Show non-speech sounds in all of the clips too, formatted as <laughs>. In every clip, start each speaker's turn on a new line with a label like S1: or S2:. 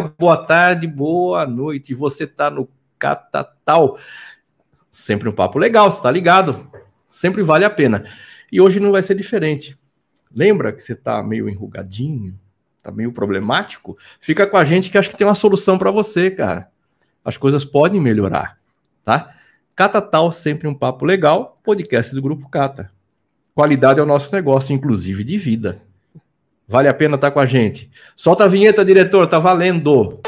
S1: boa tarde, boa noite. Você está no Catatal. Sempre um papo legal, está ligado? Sempre vale a pena. E hoje não vai ser diferente. Lembra que você está meio enrugadinho? Está meio problemático? Fica com a gente que acho que tem uma solução para você, cara. As coisas podem melhorar, tá? Catatal, sempre um papo legal, podcast do Grupo Cata. Qualidade é o nosso negócio, inclusive de vida. Vale a pena estar com a gente. Solta a vinheta, diretor, tá valendo.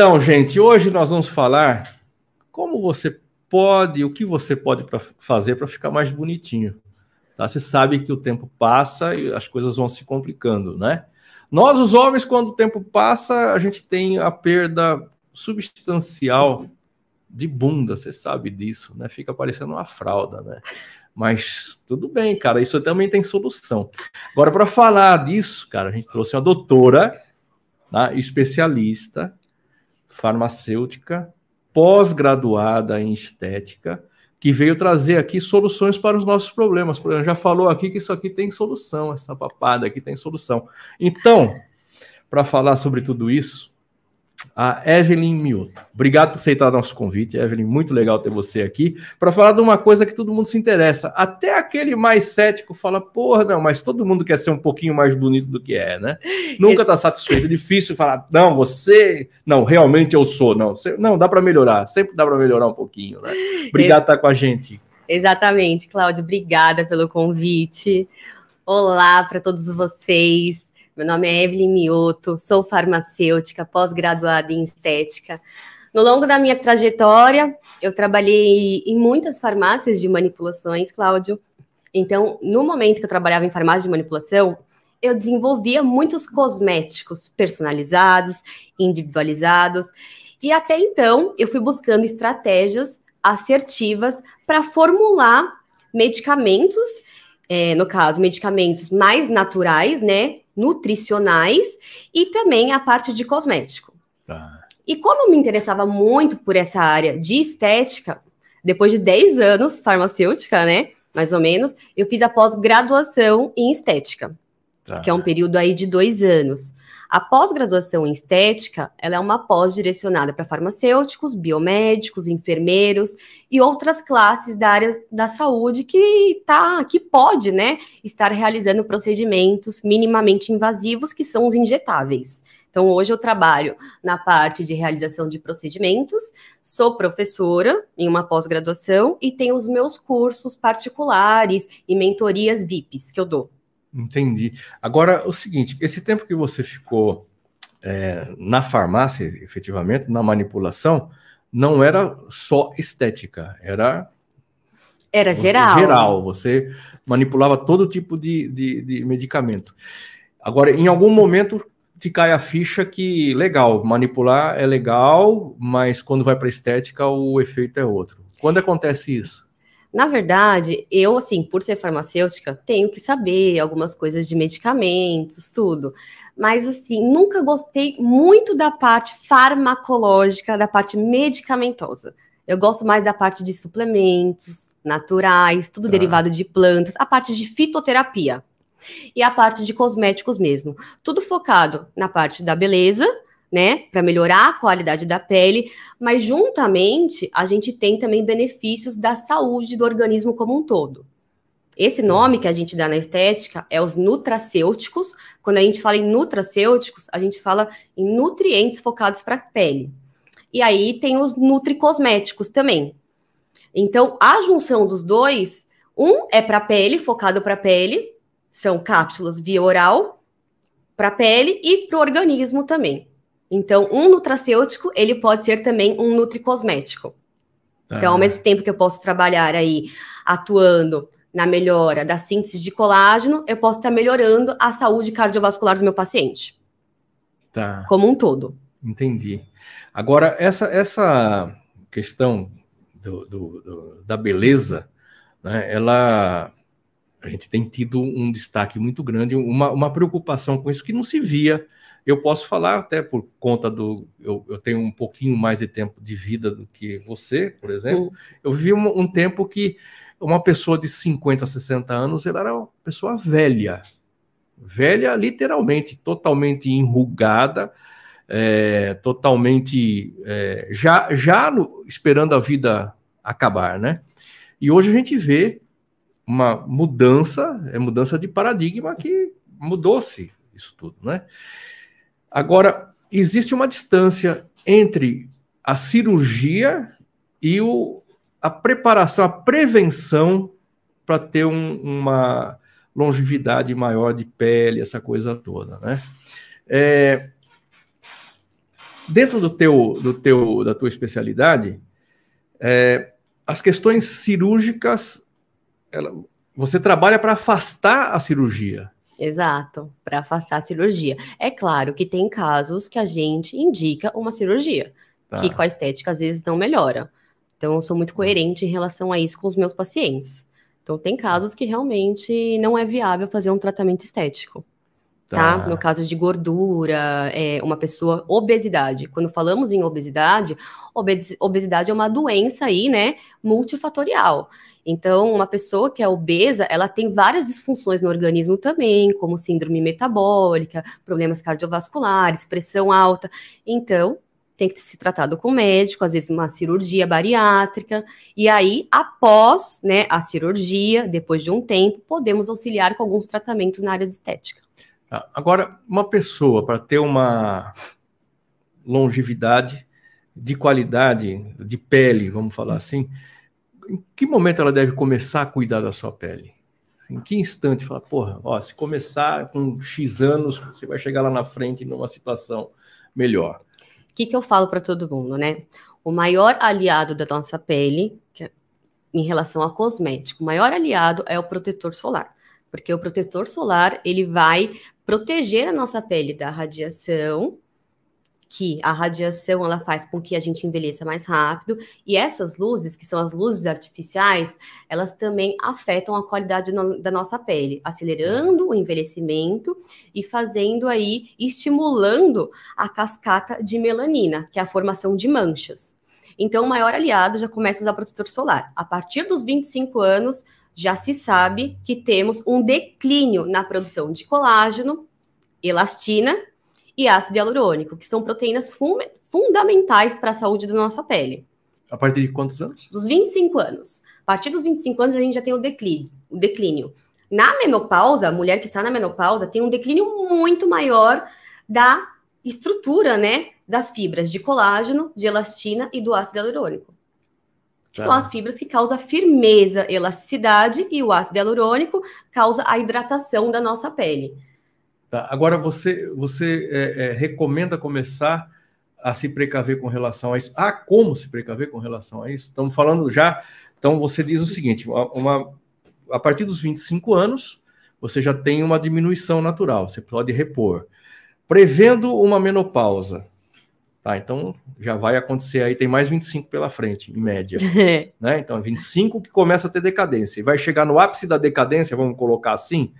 S1: Então, gente, hoje nós vamos falar como você pode, o que você pode pra fazer para ficar mais bonitinho. Tá? Você sabe que o tempo passa e as coisas vão se complicando, né? Nós, os homens, quando o tempo passa, a gente tem a perda substancial de bunda, você sabe disso, né? Fica parecendo uma fralda, né? Mas tudo bem, cara, isso também tem solução. Agora, para falar disso, cara, a gente trouxe uma doutora, tá? especialista farmacêutica, pós-graduada em estética, que veio trazer aqui soluções para os nossos problemas. Por exemplo, já falou aqui que isso aqui tem solução, essa papada aqui tem solução. Então, para falar sobre tudo isso, a Evelyn Mioto. Obrigado por aceitar nosso convite, Evelyn. Muito legal ter você aqui para falar de uma coisa que todo mundo se interessa. Até aquele mais cético fala, porra, não, mas todo mundo quer ser um pouquinho mais bonito do que é, né? <laughs> Nunca está satisfeito. É difícil falar, não, você, não, realmente eu sou. Não, você, não dá para melhorar. Sempre dá para melhorar um pouquinho, né? Obrigado por estar com a gente.
S2: Exatamente, Cláudio. Obrigada pelo convite. Olá para todos vocês. Meu nome é Evelyn Mioto, sou farmacêutica, pós-graduada em estética. No longo da minha trajetória, eu trabalhei em muitas farmácias de manipulações, Cláudio. Então, no momento que eu trabalhava em farmácia de manipulação, eu desenvolvia muitos cosméticos personalizados, individualizados. E até então, eu fui buscando estratégias assertivas para formular medicamentos, é, no caso, medicamentos mais naturais, né? Nutricionais e também a parte de cosmético. Tá. E como eu me interessava muito por essa área de estética, Depois de 10 anos farmacêutica, né? Mais ou menos, eu fiz a pós-graduação em estética, tá. que é um período aí de dois anos. A pós-graduação em estética, ela é uma pós direcionada para farmacêuticos, biomédicos, enfermeiros e outras classes da área da saúde que tá, que pode, né, estar realizando procedimentos minimamente invasivos, que são os injetáveis. Então, hoje eu trabalho na parte de realização de procedimentos, sou professora em uma pós-graduação e tenho os meus cursos particulares e mentorias VIPs que eu dou.
S1: Entendi. Agora, o seguinte: esse tempo que você ficou é, na farmácia, efetivamente, na manipulação, não era só estética, era.
S2: Era geral.
S1: Geral, você manipulava todo tipo de, de, de medicamento. Agora, em algum momento te cai a ficha que legal, manipular é legal, mas quando vai para estética o efeito é outro. Quando acontece isso?
S2: Na verdade, eu, assim, por ser farmacêutica, tenho que saber algumas coisas de medicamentos, tudo. Mas, assim, nunca gostei muito da parte farmacológica, da parte medicamentosa. Eu gosto mais da parte de suplementos naturais, tudo ah. derivado de plantas, a parte de fitoterapia e a parte de cosméticos mesmo. Tudo focado na parte da beleza, né, para melhorar a qualidade da pele, mas juntamente a gente tem também benefícios da saúde do organismo como um todo. Esse nome que a gente dá na estética é os nutracêuticos. Quando a gente fala em nutracêuticos, a gente fala em nutrientes focados para a pele. E aí tem os nutricosméticos também. Então, a junção dos dois, um é para a pele, focado para a pele, são cápsulas via oral para a pele e para o organismo também. Então, um nutracêutico, ele pode ser também um nutricosmético. Ah. Então, ao mesmo tempo que eu posso trabalhar aí atuando na melhora da síntese de colágeno, eu posso estar melhorando a saúde cardiovascular do meu paciente. Tá. Como um todo.
S1: Entendi. Agora, essa, essa questão do, do, do, da beleza, né, ela a gente tem tido um destaque muito grande, uma, uma preocupação com isso que não se via eu posso falar até por conta do. Eu, eu, tenho um pouquinho mais de tempo de vida do que você, por exemplo. Uhum. Eu vi um, um, tempo que uma pessoa de 50, 60 anos, ela era uma pessoa velha. Velha, literalmente, totalmente enrugada, é, totalmente. É, já já no, esperando a vida acabar, né? E hoje a gente vê uma mudança, é mudança de paradigma que mudou-se isso tudo, né? Agora, existe uma distância entre a cirurgia e o, a preparação, a prevenção para ter um, uma longevidade maior de pele, essa coisa toda, né? É, dentro do teu, do teu, da tua especialidade, é, as questões cirúrgicas, ela, você trabalha para afastar a cirurgia.
S2: Exato, para afastar a cirurgia. É claro que tem casos que a gente indica uma cirurgia, tá. que com a estética às vezes não melhora. Então, eu sou muito coerente em relação a isso com os meus pacientes. Então, tem casos que realmente não é viável fazer um tratamento estético. Tá? tá? No caso de gordura, é, uma pessoa, obesidade. Quando falamos em obesidade, obesidade é uma doença aí, né, multifatorial. Então, uma pessoa que é obesa, ela tem várias disfunções no organismo também, como síndrome metabólica, problemas cardiovasculares, pressão alta. Então, tem que ser tratado com médico, às vezes uma cirurgia bariátrica, e aí, após né, a cirurgia, depois de um tempo, podemos auxiliar com alguns tratamentos na área de estética.
S1: Tá, agora, uma pessoa para ter uma longevidade de qualidade de pele, vamos falar assim, em que momento ela deve começar a cuidar da sua pele? Assim, em que instante fala, porra, ó, se começar com X anos, você vai chegar lá na frente numa situação melhor.
S2: O que, que eu falo para todo mundo, né? O maior aliado da nossa pele, é em relação a cosmético, o maior aliado é o protetor solar. Porque o protetor solar, ele vai proteger a nossa pele da radiação que a radiação ela faz com que a gente envelheça mais rápido e essas luzes, que são as luzes artificiais, elas também afetam a qualidade no, da nossa pele, acelerando o envelhecimento e fazendo aí, estimulando a cascata de melanina, que é a formação de manchas. Então, o maior aliado já começa a usar protetor solar. A partir dos 25 anos, já se sabe que temos um declínio na produção de colágeno, elastina e ácido hialurônico, que são proteínas fun fundamentais para a saúde da nossa pele.
S1: A partir de quantos anos?
S2: Dos 25 anos. A partir dos 25 anos, a gente já tem o declínio. O declínio. Na menopausa, a mulher que está na menopausa tem um declínio muito maior da estrutura, né, das fibras de colágeno, de elastina e do ácido hialurônico. Que tá. são as fibras que causam firmeza, elasticidade e o ácido hialurônico causa a hidratação da nossa pele.
S1: Tá. Agora, você, você é, é, recomenda começar a se precaver com relação a isso? Ah, como se precaver com relação a isso? Estamos falando já. Então, você diz o seguinte: uma, a partir dos 25 anos, você já tem uma diminuição natural, você pode repor. Prevendo uma menopausa, tá? Então já vai acontecer aí, tem mais 25 pela frente, em média. <laughs> né? Então, 25 que começa a ter decadência. E vai chegar no ápice da decadência, vamos colocar assim,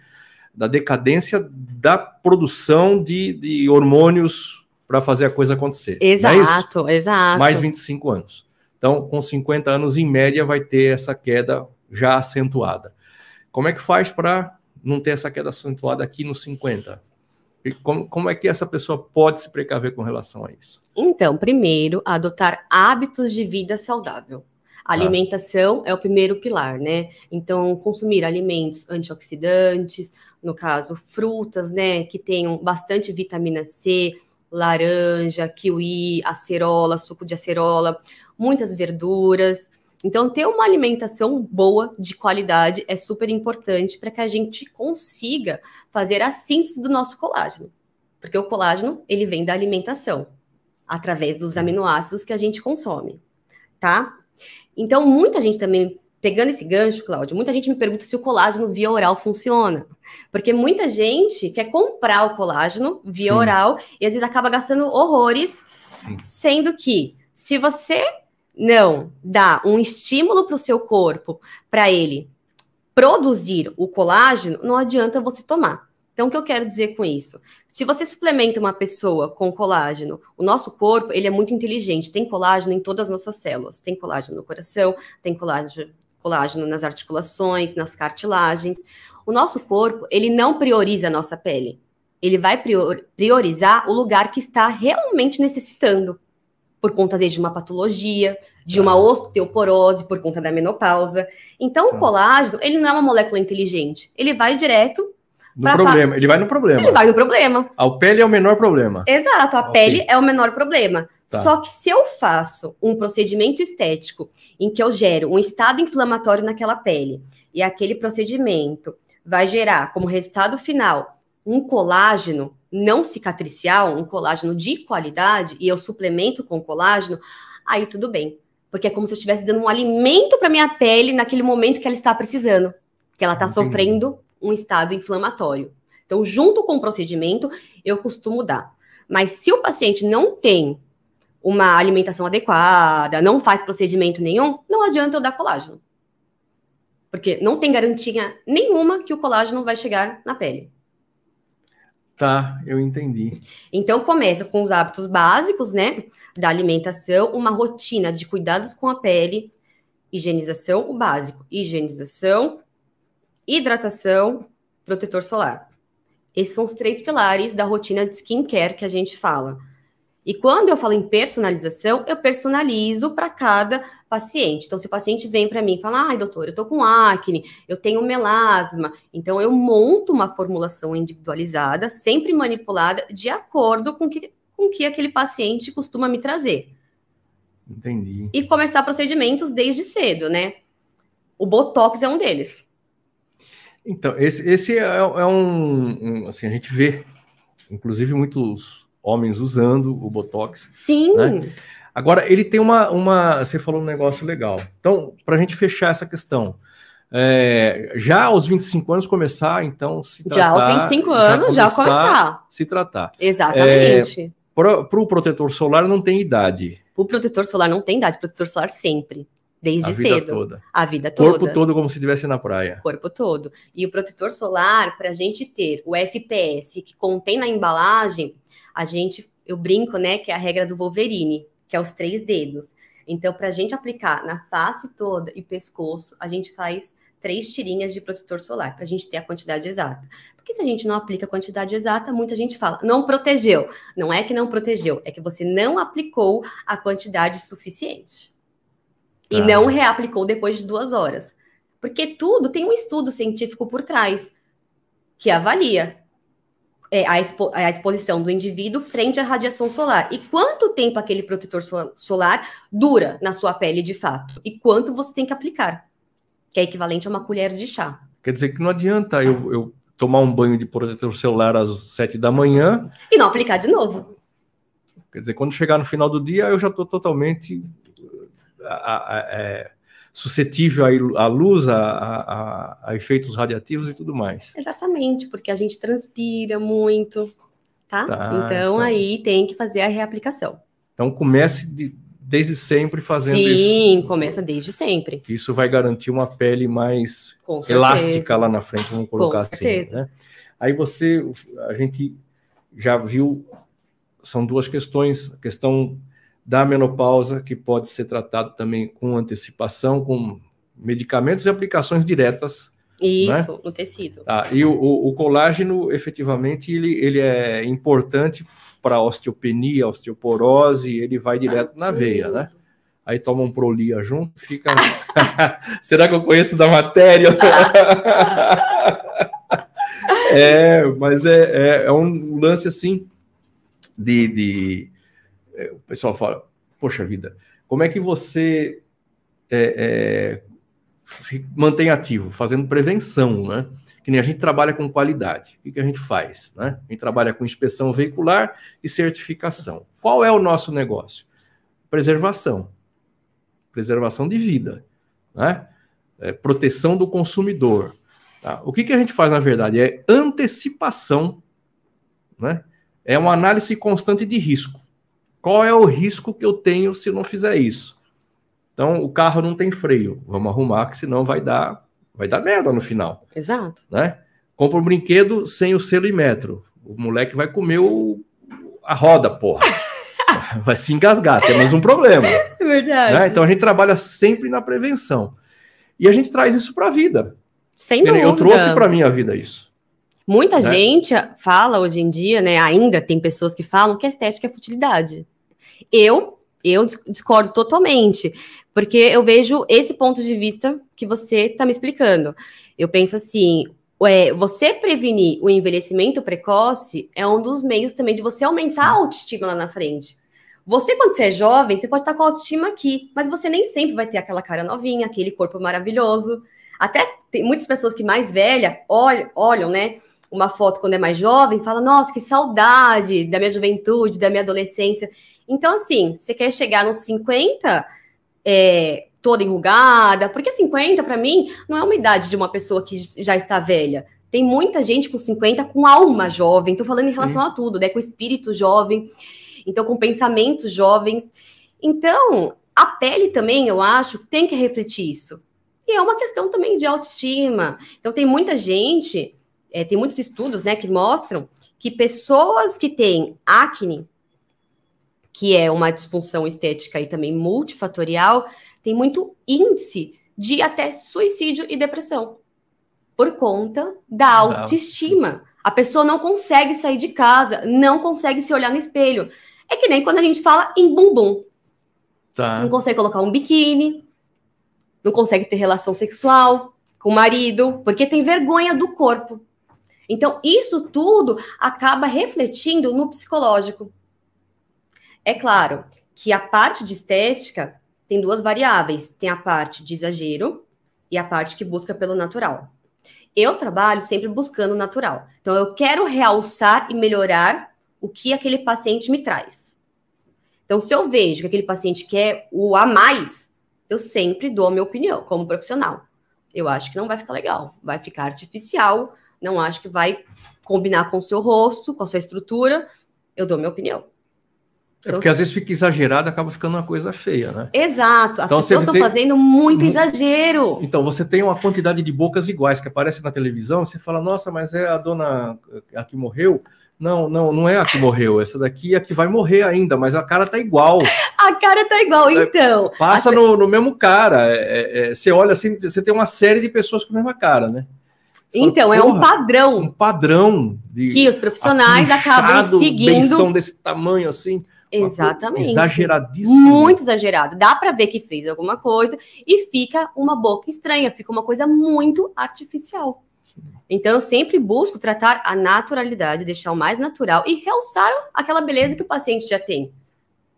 S1: da decadência da produção de, de hormônios para fazer a coisa acontecer.
S2: É exato, é exato.
S1: Mais 25 anos. Então, com 50 anos, em média, vai ter essa queda já acentuada. Como é que faz para não ter essa queda acentuada aqui nos 50? E como, como é que essa pessoa pode se precaver com relação a isso?
S2: Então, primeiro, adotar hábitos de vida saudável. A alimentação ah. é o primeiro pilar, né? Então, consumir alimentos antioxidantes, no caso, frutas, né, que tenham bastante vitamina C, laranja, kiwi, acerola, suco de acerola, muitas verduras, então, ter uma alimentação boa, de qualidade, é super importante para que a gente consiga fazer a síntese do nosso colágeno. Porque o colágeno, ele vem da alimentação, através dos aminoácidos que a gente consome, tá? Então, muita gente também, pegando esse gancho, Cláudio, muita gente me pergunta se o colágeno via oral funciona. Porque muita gente quer comprar o colágeno via Sim. oral e às vezes acaba gastando horrores, Sim. sendo que se você não dá um estímulo para o seu corpo para ele produzir o colágeno, não adianta você tomar. Então, o que eu quero dizer com isso? Se você suplementa uma pessoa com colágeno, o nosso corpo ele é muito inteligente, tem colágeno em todas as nossas células, tem colágeno no coração, tem colágeno, colágeno nas articulações, nas cartilagens. O nosso corpo ele não prioriza a nossa pele, ele vai priorizar o lugar que está realmente necessitando por conta de uma patologia, de uma osteoporose por conta da menopausa. Então, o tá. colágeno, ele não é uma molécula inteligente. Ele vai direto
S1: no problema. Ele vai no problema.
S2: Ele vai no problema.
S1: A pele é o menor problema.
S2: Exato, a okay. pele é o menor problema. Tá. Só que se eu faço um procedimento estético em que eu gero um estado inflamatório naquela pele e aquele procedimento vai gerar como resultado final um colágeno não cicatricial, um colágeno de qualidade, e eu suplemento com colágeno, aí tudo bem. Porque é como se eu estivesse dando um alimento para minha pele naquele momento que ela está precisando, que ela está sofrendo um estado inflamatório. Então, junto com o procedimento, eu costumo dar. Mas se o paciente não tem uma alimentação adequada, não faz procedimento nenhum, não adianta eu dar colágeno. Porque não tem garantia nenhuma que o colágeno vai chegar na pele.
S1: Tá, eu entendi.
S2: Então começa com os hábitos básicos, né, da alimentação, uma rotina de cuidados com a pele, higienização, o básico, higienização, hidratação, protetor solar. Esses são os três pilares da rotina de skincare que a gente fala. E quando eu falo em personalização, eu personalizo para cada paciente. Então, se o paciente vem para mim e fala, ai, doutor, eu tô com acne, eu tenho melasma, então eu monto uma formulação individualizada, sempre manipulada, de acordo com que, com que aquele paciente costuma me trazer.
S1: Entendi.
S2: E começar procedimentos desde cedo, né? O Botox é um deles.
S1: Então, esse, esse é, é um, um, Assim, a gente vê, inclusive, muitos homens usando o Botox.
S2: Sim.
S1: Né? Agora, ele tem uma, uma. Você falou um negócio legal. Então, para a gente fechar essa questão, é, já aos 25 anos começar, então, se tratar.
S2: Já aos 25 anos, já, começar, já começar.
S1: Se tratar.
S2: Exatamente. É,
S1: para o protetor solar não tem idade.
S2: O protetor solar não tem idade, o protetor solar sempre. Desde
S1: a
S2: vida
S1: cedo. Toda.
S2: A vida toda.
S1: Corpo todo como se estivesse na praia.
S2: Corpo todo. E o protetor solar, para a gente ter o FPS que contém na embalagem, a gente, eu brinco, né, que é a regra do Wolverine, que é os três dedos. Então, para a gente aplicar na face toda e pescoço, a gente faz três tirinhas de protetor solar, para a gente ter a quantidade exata. Porque se a gente não aplica a quantidade exata, muita gente fala, não protegeu. Não é que não protegeu, é que você não aplicou a quantidade suficiente. E ah. não reaplicou depois de duas horas. Porque tudo tem um estudo científico por trás que avalia é, a, expo a, exposição do indivíduo frente à radiação solar. E quanto tempo aquele protetor solar dura na sua pele de fato? E quanto você tem que aplicar? Que é equivalente a uma colher de chá.
S1: Quer dizer que não adianta eu, eu tomar um banho de protetor solar às sete da manhã.
S2: E não aplicar de novo.
S1: Quer dizer, quando chegar no final do dia, eu já estou totalmente a, a, é, suscetível à luz, a, a, efeitos radiativos e tudo mais.
S2: Exatamente, porque a gente transpira muito, tá? tá então, então, aí tem que fazer a reaplicação.
S1: Então comece de, desde sempre fazendo
S2: Sim,
S1: isso.
S2: Sim, começa desde sempre.
S1: Isso vai garantir uma pele mais elástica lá na frente, vamos colocar Com assim. Certeza. Né? Aí você, a gente já viu, são duas questões, a questão da menopausa, que pode ser tratado também com antecipação, com medicamentos e aplicações diretas.
S2: Isso, né? no tecido.
S1: Tá, e o, o, colágeno, efetivamente, ele, ele é importante para osteopenia, osteoporose, ele vai direto ah, na veia, né? Aí toma um prolia junto, fica. <laughs> Será que eu conheço da matéria? <laughs> é, mas é, é, é, um lance assim de, de o pessoal fala, poxa vida, como é que você é, é, se mantém ativo? Fazendo prevenção, né? Que nem a gente trabalha com qualidade. O que, que a gente faz? Né? A gente trabalha com inspeção veicular e certificação. Qual é o nosso negócio? Preservação. Preservação de vida. Né? É, proteção do consumidor. Tá? O que, que a gente faz, na verdade? É antecipação. Né? É uma análise constante de risco. Qual é o risco que eu tenho se não fizer isso? Então, o carro não tem freio. Vamos arrumar, que senão vai dar, vai dar merda no final.
S2: Exato.
S1: Né? Compra um brinquedo sem o selo e metro. O moleque vai comer o, a roda, porra. <laughs> vai se engasgar, temos um problema. É
S2: verdade.
S1: Né? Então a gente trabalha sempre na prevenção. E a gente traz isso para a vida.
S2: Sem dúvida.
S1: Eu trouxe para minha vida isso.
S2: Muita né? gente fala hoje em dia, né? Ainda tem pessoas que falam que a estética é futilidade. Eu, eu discordo totalmente, porque eu vejo esse ponto de vista que você está me explicando. Eu penso assim, é, você prevenir o envelhecimento precoce é um dos meios também de você aumentar a autoestima lá na frente. Você, quando você é jovem, você pode estar com a autoestima aqui, mas você nem sempre vai ter aquela cara novinha, aquele corpo maravilhoso. Até tem muitas pessoas que mais velha olham, olham, né? Uma foto quando é mais jovem, fala, nossa, que saudade da minha juventude, da minha adolescência. Então, assim, você quer chegar nos 50 é, toda enrugada, porque 50, para mim, não é uma idade de uma pessoa que já está velha. Tem muita gente com 50 com alma jovem, tô falando em relação Sim. a tudo, né? Com espírito jovem, então com pensamentos jovens. Então, a pele também, eu acho, tem que refletir isso. E é uma questão também de autoestima. Então, tem muita gente é, tem muitos estudos né, que mostram que pessoas que têm acne, que é uma disfunção estética e também multifatorial, tem muito índice de até suicídio e depressão por conta da autoestima. A pessoa não consegue sair de casa, não consegue se olhar no espelho. É que nem quando a gente fala em bumbum. Tá. Não consegue colocar um biquíni, não consegue ter relação sexual com o marido, porque tem vergonha do corpo. Então, isso tudo acaba refletindo no psicológico. É claro que a parte de estética tem duas variáveis: tem a parte de exagero e a parte que busca pelo natural. Eu trabalho sempre buscando o natural. Então, eu quero realçar e melhorar o que aquele paciente me traz. Então, se eu vejo que aquele paciente quer o a mais, eu sempre dou a minha opinião como profissional. Eu acho que não vai ficar legal, vai ficar artificial, não acho que vai combinar com o seu rosto, com a sua estrutura, eu dou minha opinião.
S1: É porque às vezes fica exagerado, acaba ficando uma coisa feia, né?
S2: Exato. As então, pessoas estão tem... fazendo muito exagero.
S1: Então, você tem uma quantidade de bocas iguais que aparece na televisão, você fala, nossa, mas é a dona a que morreu, Não, não, não é a que morreu. Essa daqui é a que vai morrer ainda, mas a cara tá igual. <laughs>
S2: A cara tá igual, é, então.
S1: Passa a... no, no, mesmo cara. É, é, é, você olha assim, você tem uma série de pessoas com a mesma cara, né?
S2: Então, fala, é um padrão.
S1: Um padrão.
S2: Que os profissionais acabam seguindo.
S1: São desse tamanho assim.
S2: Exatamente.
S1: Exageradíssimo.
S2: Muito exagerado. Dá para ver que fez alguma coisa e fica uma boca estranha, fica uma coisa muito artificial. Então, eu sempre busco tratar a naturalidade, deixar o mais natural e realçar aquela beleza que o paciente já tem.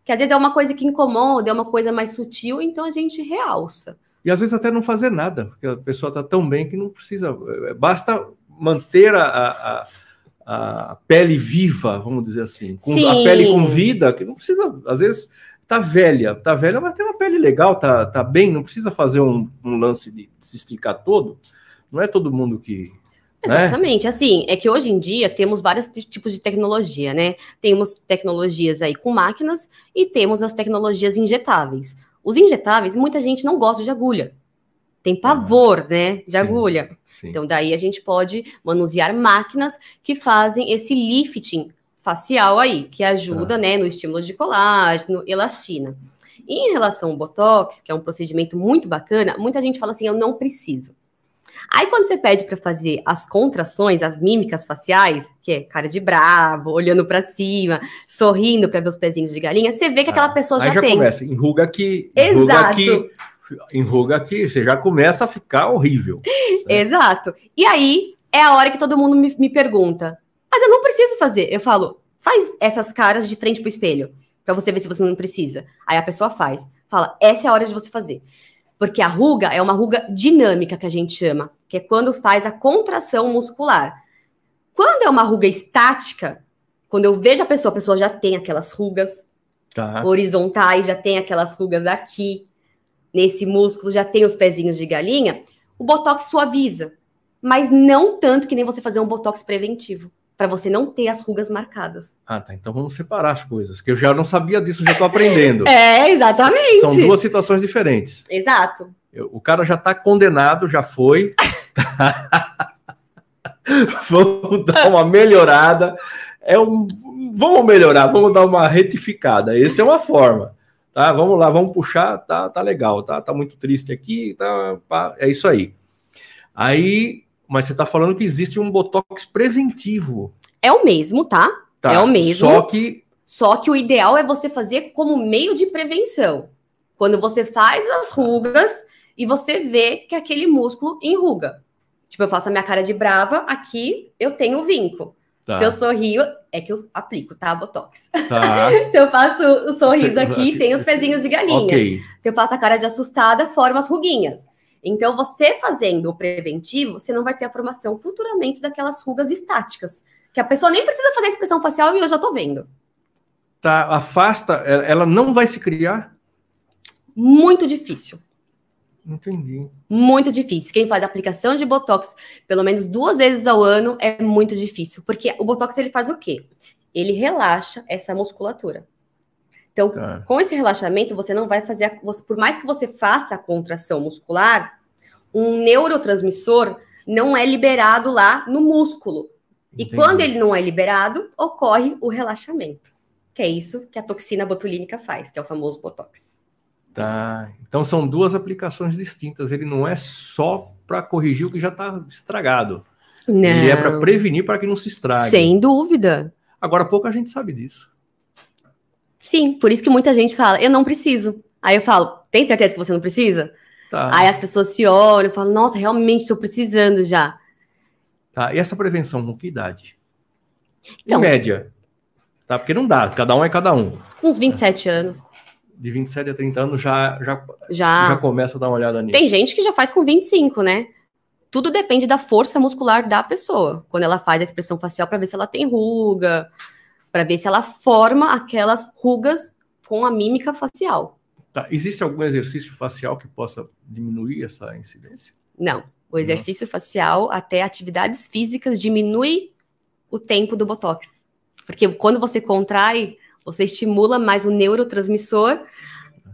S2: Que às vezes é uma coisa que incomoda, é uma coisa mais sutil, então a gente realça.
S1: E às vezes até não fazer nada, porque a pessoa está tão bem que não precisa. Basta manter a, a, a pele viva, vamos dizer assim, com Sim. a pele com vida, que não precisa, às vezes tá velha, tá velha, mas tem uma pele legal, tá, tá bem, não precisa fazer um, um lance de se esticar todo. Não é todo mundo que
S2: né? Exatamente. Né? Assim, é que hoje em dia temos vários tipos de tecnologia, né? Temos tecnologias aí com máquinas e temos as tecnologias injetáveis. Os injetáveis, muita gente não gosta de agulha. Tem pavor, né, de sim, agulha. Sim. Então, daí a gente pode manusear máquinas que fazem esse lifting facial aí, que ajuda, ah. né, no estímulo de colágeno, elastina. E em relação ao Botox, que é um procedimento muito bacana, muita gente fala assim, eu não preciso. Aí quando você pede para fazer as contrações, as mímicas faciais, que é cara de bravo, olhando para cima, sorrindo para ver os pezinhos de galinha, você vê que aquela ah, pessoa já, já tem.
S1: começa, enruga aqui, enruga Exato. aqui, enruga aqui, você já começa a ficar horrível. <laughs>
S2: Né? Exato. E aí é a hora que todo mundo me, me pergunta, mas eu não preciso fazer. Eu falo, faz essas caras de frente pro espelho, para você ver se você não precisa. Aí a pessoa faz. Fala, essa é a hora de você fazer. Porque a ruga é uma ruga dinâmica que a gente chama, que é quando faz a contração muscular. Quando é uma ruga estática, quando eu vejo a pessoa, a pessoa já tem aquelas rugas tá. horizontais, já tem aquelas rugas aqui, nesse músculo, já tem os pezinhos de galinha, o botox suaviza, mas não tanto que nem você fazer um botox preventivo para você não ter as rugas marcadas.
S1: Ah, tá. Então vamos separar as coisas, que eu já não sabia disso, já estou aprendendo. <laughs>
S2: é, exatamente.
S1: São duas situações diferentes.
S2: Exato.
S1: Eu, o cara já está condenado, já foi. <laughs> vamos dar uma melhorada. É um, vamos melhorar, vamos dar uma retificada. Essa é uma forma. Tá, vamos lá, vamos puxar, tá, tá legal, tá, tá muito triste aqui, tá, pá, é isso aí. Aí mas você está falando que existe um botox preventivo.
S2: É o mesmo, tá?
S1: tá?
S2: É o mesmo.
S1: Só que.
S2: Só que o ideal é você fazer como meio de prevenção. Quando você faz as rugas e você vê que aquele músculo enruga. Tipo, eu faço a minha cara de brava, aqui eu tenho vinco. Tá. Se eu sorrio, é que eu aplico, tá? Botox. Tá. <laughs> Se eu faço o sorriso aqui, tem os <laughs> pezinhos de galinha. Okay. Se eu faço a cara de assustada, forma as ruguinhas. Então, você fazendo o preventivo, você não vai ter a formação futuramente daquelas rugas estáticas, que a pessoa nem precisa fazer expressão facial e eu já tô vendo.
S1: Tá, afasta, ela não vai se criar?
S2: Muito difícil.
S1: Entendi.
S2: Muito difícil. Quem faz aplicação de botox pelo menos duas vezes ao ano é muito difícil, porque o botox ele faz o quê? Ele relaxa essa musculatura. Então, tá. com esse relaxamento, você não vai fazer, a, você, por mais que você faça a contração muscular, um neurotransmissor não é liberado lá no músculo. Entendi. E quando ele não é liberado, ocorre o relaxamento. Que é isso que a toxina botulínica faz, que é o famoso botox.
S1: Tá. Então são duas aplicações distintas. Ele não é só para corrigir o que já está estragado. Não. Ele é para prevenir para que não se estrague.
S2: Sem dúvida.
S1: Agora pouco a gente sabe disso.
S2: Sim, por isso que muita gente fala, eu não preciso. Aí eu falo, tem certeza que você não precisa? Tá. Aí as pessoas se olham e falam, nossa, realmente estou precisando já.
S1: Tá, e essa prevenção com que idade? Então, em média. Tá, porque não dá, cada um é cada um.
S2: Uns 27 é. anos.
S1: De 27 a 30 anos já, já, já, já começa a dar uma olhada nisso.
S2: Tem gente que já faz com 25, né? Tudo depende da força muscular da pessoa. Quando ela faz a expressão facial para ver se ela tem ruga, para ver se ela forma aquelas rugas com a mímica facial.
S1: Tá. Existe algum exercício facial que possa diminuir essa incidência?
S2: Não. O exercício Não. facial, até atividades físicas, diminui o tempo do botox. Porque quando você contrai, você estimula mais o neurotransmissor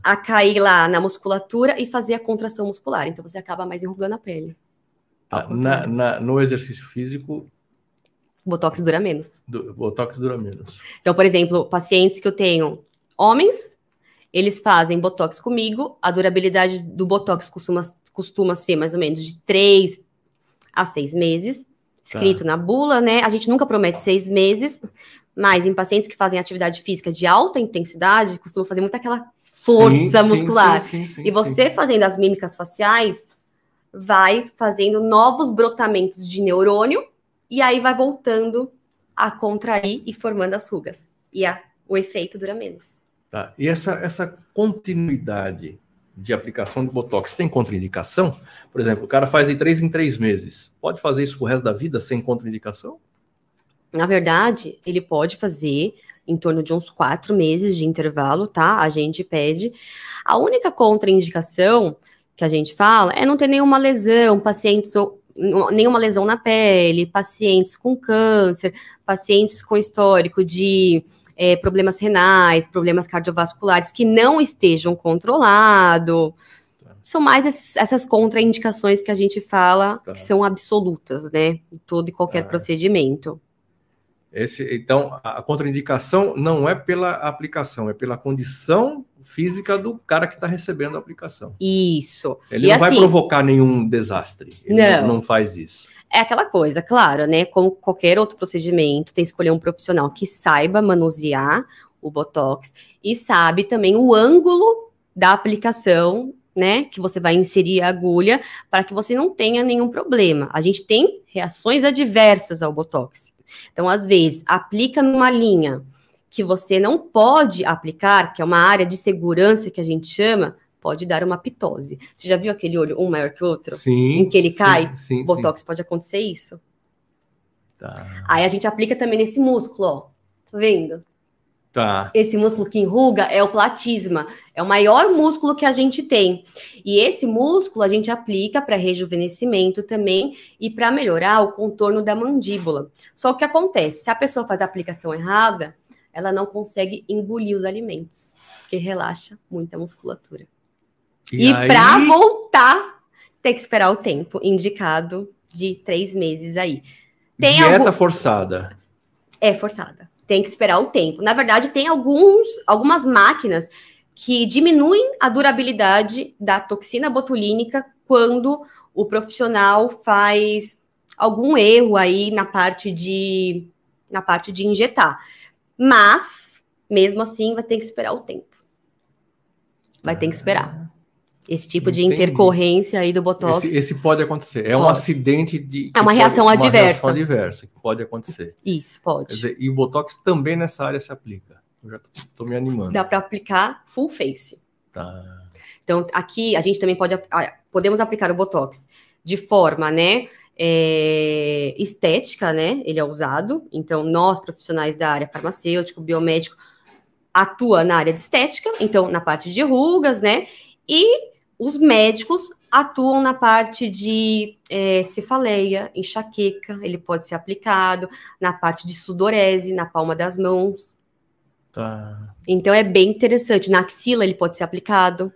S2: a cair lá na musculatura e fazer a contração muscular. Então você acaba mais enrugando a pele.
S1: Tá. Na, na, no exercício físico,
S2: Botox dura menos.
S1: Do, Botox dura menos.
S2: Então, por exemplo, pacientes que eu tenho, homens, eles fazem Botox comigo, a durabilidade do Botox costuma, costuma ser mais ou menos de 3 a 6 meses, escrito tá. na bula, né? A gente nunca promete seis meses, mas em pacientes que fazem atividade física de alta intensidade, costuma fazer muito aquela força sim, muscular. Sim, sim, e você fazendo as mímicas faciais, vai fazendo novos brotamentos de neurônio e aí vai voltando a contrair e formando as rugas. E a, o efeito dura menos.
S1: Tá. E essa, essa continuidade de aplicação de Botox tem contraindicação? Por exemplo, o cara faz de três em três meses. Pode fazer isso o resto da vida sem contraindicação?
S2: Na verdade, ele pode fazer em torno de uns quatro meses de intervalo, tá? A gente pede. A única contraindicação que a gente fala é não ter nenhuma lesão, pacientes ou nenhuma lesão na pele, pacientes com câncer, pacientes com histórico de é, problemas renais, problemas cardiovasculares que não estejam controlados. Tá. São mais esses, essas contraindicações que a gente fala tá. que são absolutas, né? Em todo e qualquer tá. procedimento.
S1: Esse, então, a contraindicação não é pela aplicação, é pela condição física do cara que está recebendo a aplicação.
S2: Isso.
S1: Ele e não assim, vai provocar nenhum desastre. Ele não, não faz isso.
S2: É aquela coisa, claro, né? Como qualquer outro procedimento, tem que escolher um profissional que saiba manusear o Botox e sabe também o ângulo da aplicação, né? Que você vai inserir a agulha para que você não tenha nenhum problema. A gente tem reações adversas ao Botox. Então, às vezes, aplica numa linha que você não pode aplicar, que é uma área de segurança que a gente chama, pode dar uma pitose. Você já viu aquele olho um maior que o outro?
S1: Sim.
S2: Em que ele cai? Sim, sim Botox sim. pode acontecer isso. Tá. Aí a gente aplica também nesse músculo, ó. Tá vendo?
S1: Tá.
S2: Esse músculo que enruga é o platisma, é o maior músculo que a gente tem. E esse músculo a gente aplica para rejuvenescimento também e para melhorar o contorno da mandíbula. Só que acontece, se a pessoa faz a aplicação errada, ela não consegue engolir os alimentos, porque relaxa muito a musculatura. E, e aí... para voltar, tem que esperar o tempo indicado de três meses aí.
S1: Tem Dieta algum... forçada.
S2: É forçada. Tem que esperar o tempo. Na verdade, tem alguns, algumas máquinas que diminuem a durabilidade da toxina botulínica quando o profissional faz algum erro aí na parte de na parte de injetar. Mas, mesmo assim, vai ter que esperar o tempo. Vai ter que esperar. Esse tipo Entendi. de intercorrência aí do Botox.
S1: Esse, esse pode acontecer. É pode. um acidente de.
S2: É uma reação
S1: pode,
S2: adversa. Uma
S1: reação adversa que pode acontecer.
S2: Isso, pode.
S1: Dizer, e o Botox também nessa área se aplica. Eu já estou me animando.
S2: Dá para aplicar full face.
S1: Tá.
S2: Então, aqui a gente também pode podemos aplicar o Botox de forma, né? é, estética, né? Ele é usado. Então, nós, profissionais da área farmacêutico, biomédico, atua na área de estética, então na parte de rugas, né? E os médicos atuam na parte de é, cefaleia, enxaqueca, ele pode ser aplicado, na parte de sudorese, na palma das mãos.
S1: Tá.
S2: Então é bem interessante. Na axila ele pode ser aplicado.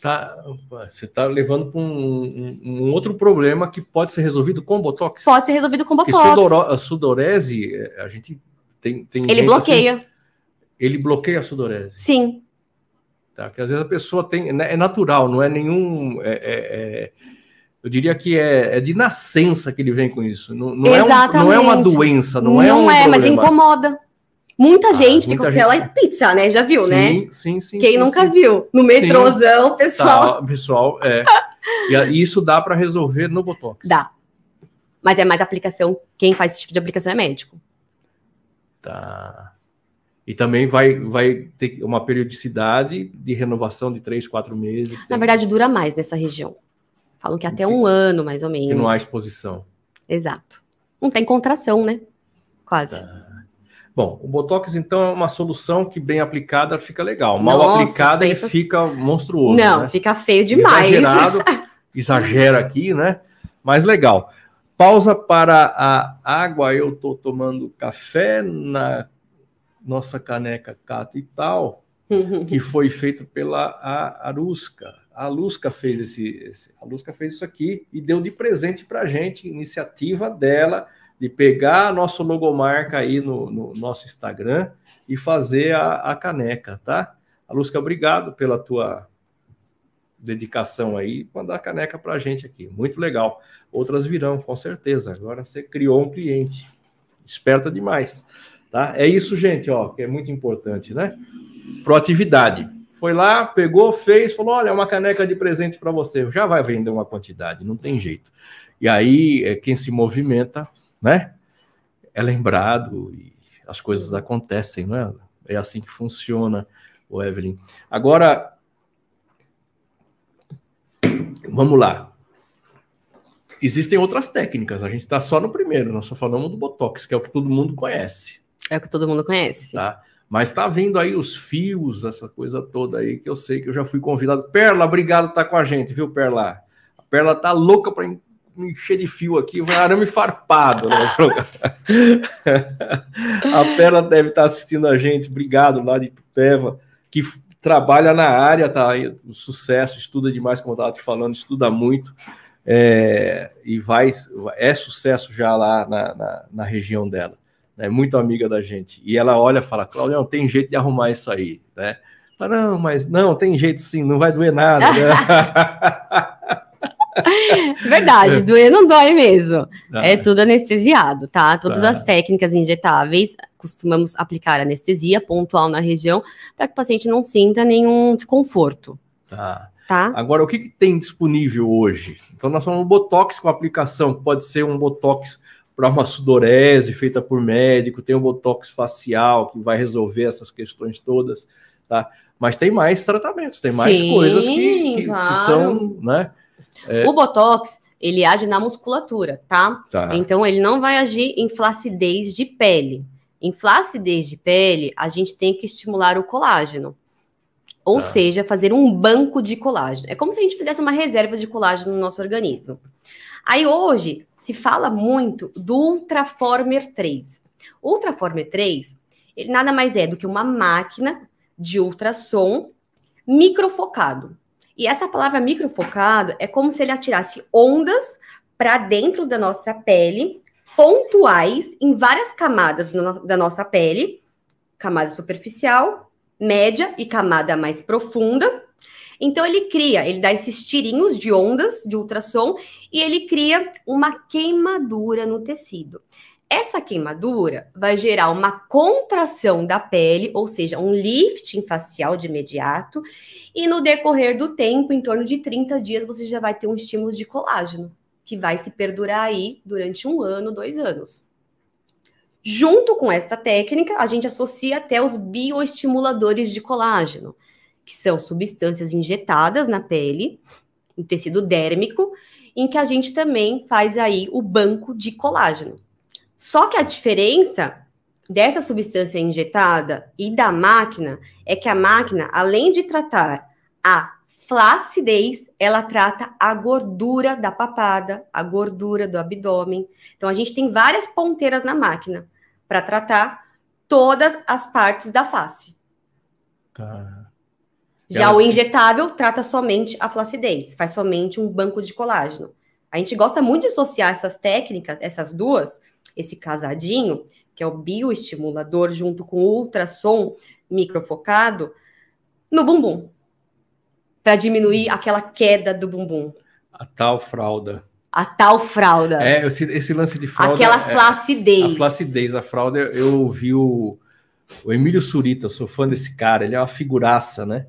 S1: Tá, você está levando para um, um, um, outro problema que pode ser resolvido com Botox?
S2: Pode ser resolvido com Botox.
S1: Sudoro, a sudorese, é, a gente tem. tem
S2: ele bloqueia. Assim,
S1: ele bloqueia a sudorese.
S2: Sim.
S1: Tá, que às vezes a pessoa tem. Né, é natural, não é nenhum. É, é, é, eu diria que é, é, de nascença que ele vem com isso. Não, não, é, um, não é uma doença, não, não é um. Não é,
S2: mas incomoda. Muita ah, gente muita fica com aquela pizza, né? Já viu,
S1: sim,
S2: né?
S1: Sim, sim.
S2: Quem
S1: sim,
S2: nunca
S1: sim.
S2: viu? No metrôzão, sim. pessoal.
S1: Tá, pessoal, é. e isso dá para resolver no Botox.
S2: Dá. Mas é mais aplicação. Quem faz esse tipo de aplicação é médico.
S1: Tá. E também vai, vai ter uma periodicidade de renovação de três, quatro meses.
S2: Na verdade, dura mais nessa região. Falam que até um ano, mais ou menos. Que
S1: não há exposição.
S2: Exato. Não tem contração, né? Quase.
S1: Tá. Bom, o Botox, então, é uma solução que, bem aplicada, fica legal. Mal Nossa, aplicada, ele fica monstruoso.
S2: Não,
S1: né?
S2: fica feio demais.
S1: Exagerado, <laughs> exagera aqui, né? Mas legal. Pausa para a água. Eu estou tomando café na nossa caneca Cata e tal, que <laughs> foi feito pela Arusca. A Lusca fez esse, esse, a Lusca fez isso aqui e deu de presente para gente, iniciativa dela de pegar nosso logomarca aí no, no nosso Instagram e fazer a, a caneca, tá? Alusca, obrigado pela tua dedicação aí, mandar a caneca para a gente aqui. Muito legal. Outras virão, com certeza. Agora você criou um cliente. Esperta demais. Tá? É isso, gente, ó, que é muito importante, né? Proatividade. Foi lá, pegou, fez, falou: olha, é uma caneca de presente para você. Já vai vender uma quantidade, não tem jeito. E aí, é, quem se movimenta, né? É lembrado e as coisas acontecem, não é? É assim que funciona, o Evelyn. Agora, vamos lá. Existem outras técnicas, a gente está só no primeiro, nós só falamos do Botox, que é o que todo mundo conhece.
S2: É o que todo mundo conhece.
S1: Tá? Mas tá vindo aí os fios, essa coisa toda aí, que eu sei que eu já fui convidado. Perla, obrigado por estar com a gente, viu, Perla? A Perla tá louca para me encher de fio aqui, vai arame farpado. Né? <laughs> a Perla deve estar assistindo a gente, obrigado lá de Tupéva, que trabalha na área, tá aí, sucesso, estuda demais, como eu estava te falando, estuda muito. É, e vai, é sucesso já lá na, na, na região dela é muito amiga da gente. E ela olha e fala, Claudião, tem jeito de arrumar isso aí, né? Fala, não, mas não, tem jeito sim, não vai doer nada. Né? <laughs>
S2: Verdade, doer não dói mesmo. Ah, é tudo anestesiado, tá? Todas tá. as técnicas injetáveis costumamos aplicar anestesia pontual na região para que o paciente não sinta nenhum desconforto.
S1: Tá. Tá. Agora, o que, que tem disponível hoje? Então, nós falamos Botox com aplicação, pode ser um Botox para uma sudorese feita por médico, tem o botox facial que vai resolver essas questões todas, tá? Mas tem mais tratamentos, tem mais Sim, coisas que, que, claro. que, são, né?
S2: É... O botox ele age na musculatura, tá? tá? Então ele não vai agir em flacidez de pele. Em flacidez de pele, a gente tem que estimular o colágeno. Ou tá. seja, fazer um banco de colágeno. É como se a gente fizesse uma reserva de colágeno no nosso organismo. Aí hoje se fala muito do Ultraformer 3. O Ultraformer 3, ele nada mais é do que uma máquina de ultrassom microfocado. E essa palavra microfocado é como se ele atirasse ondas para dentro da nossa pele, pontuais em várias camadas da nossa pele, camada superficial, média e camada mais profunda, então ele cria, ele dá esses tirinhos de ondas de ultrassom e ele cria uma queimadura no tecido. Essa queimadura vai gerar uma contração da pele, ou seja, um lifting facial de imediato, e no decorrer do tempo, em torno de 30 dias, você já vai ter um estímulo de colágeno, que vai se perdurar aí durante um ano, dois anos. Junto com esta técnica, a gente associa até os bioestimuladores de colágeno que são substâncias injetadas na pele, no tecido dérmico, em que a gente também faz aí o banco de colágeno. Só que a diferença dessa substância injetada e da máquina é que a máquina, além de tratar a flacidez, ela trata a gordura da papada, a gordura do abdômen. Então a gente tem várias ponteiras na máquina para tratar todas as partes da face. Tá. Já Ela... o injetável trata somente a flacidez, faz somente um banco de colágeno. A gente gosta muito de associar essas técnicas, essas duas, esse casadinho, que é o bioestimulador junto com o ultrassom microfocado, no bumbum, para diminuir aquela queda do bumbum.
S1: A tal fralda.
S2: A tal fralda.
S1: É, esse, esse lance de fralda.
S2: Aquela flacidez.
S1: É, a flacidez, a fralda, eu ouvi o, o Emílio Surita, eu sou fã desse cara, ele é uma figuraça, né?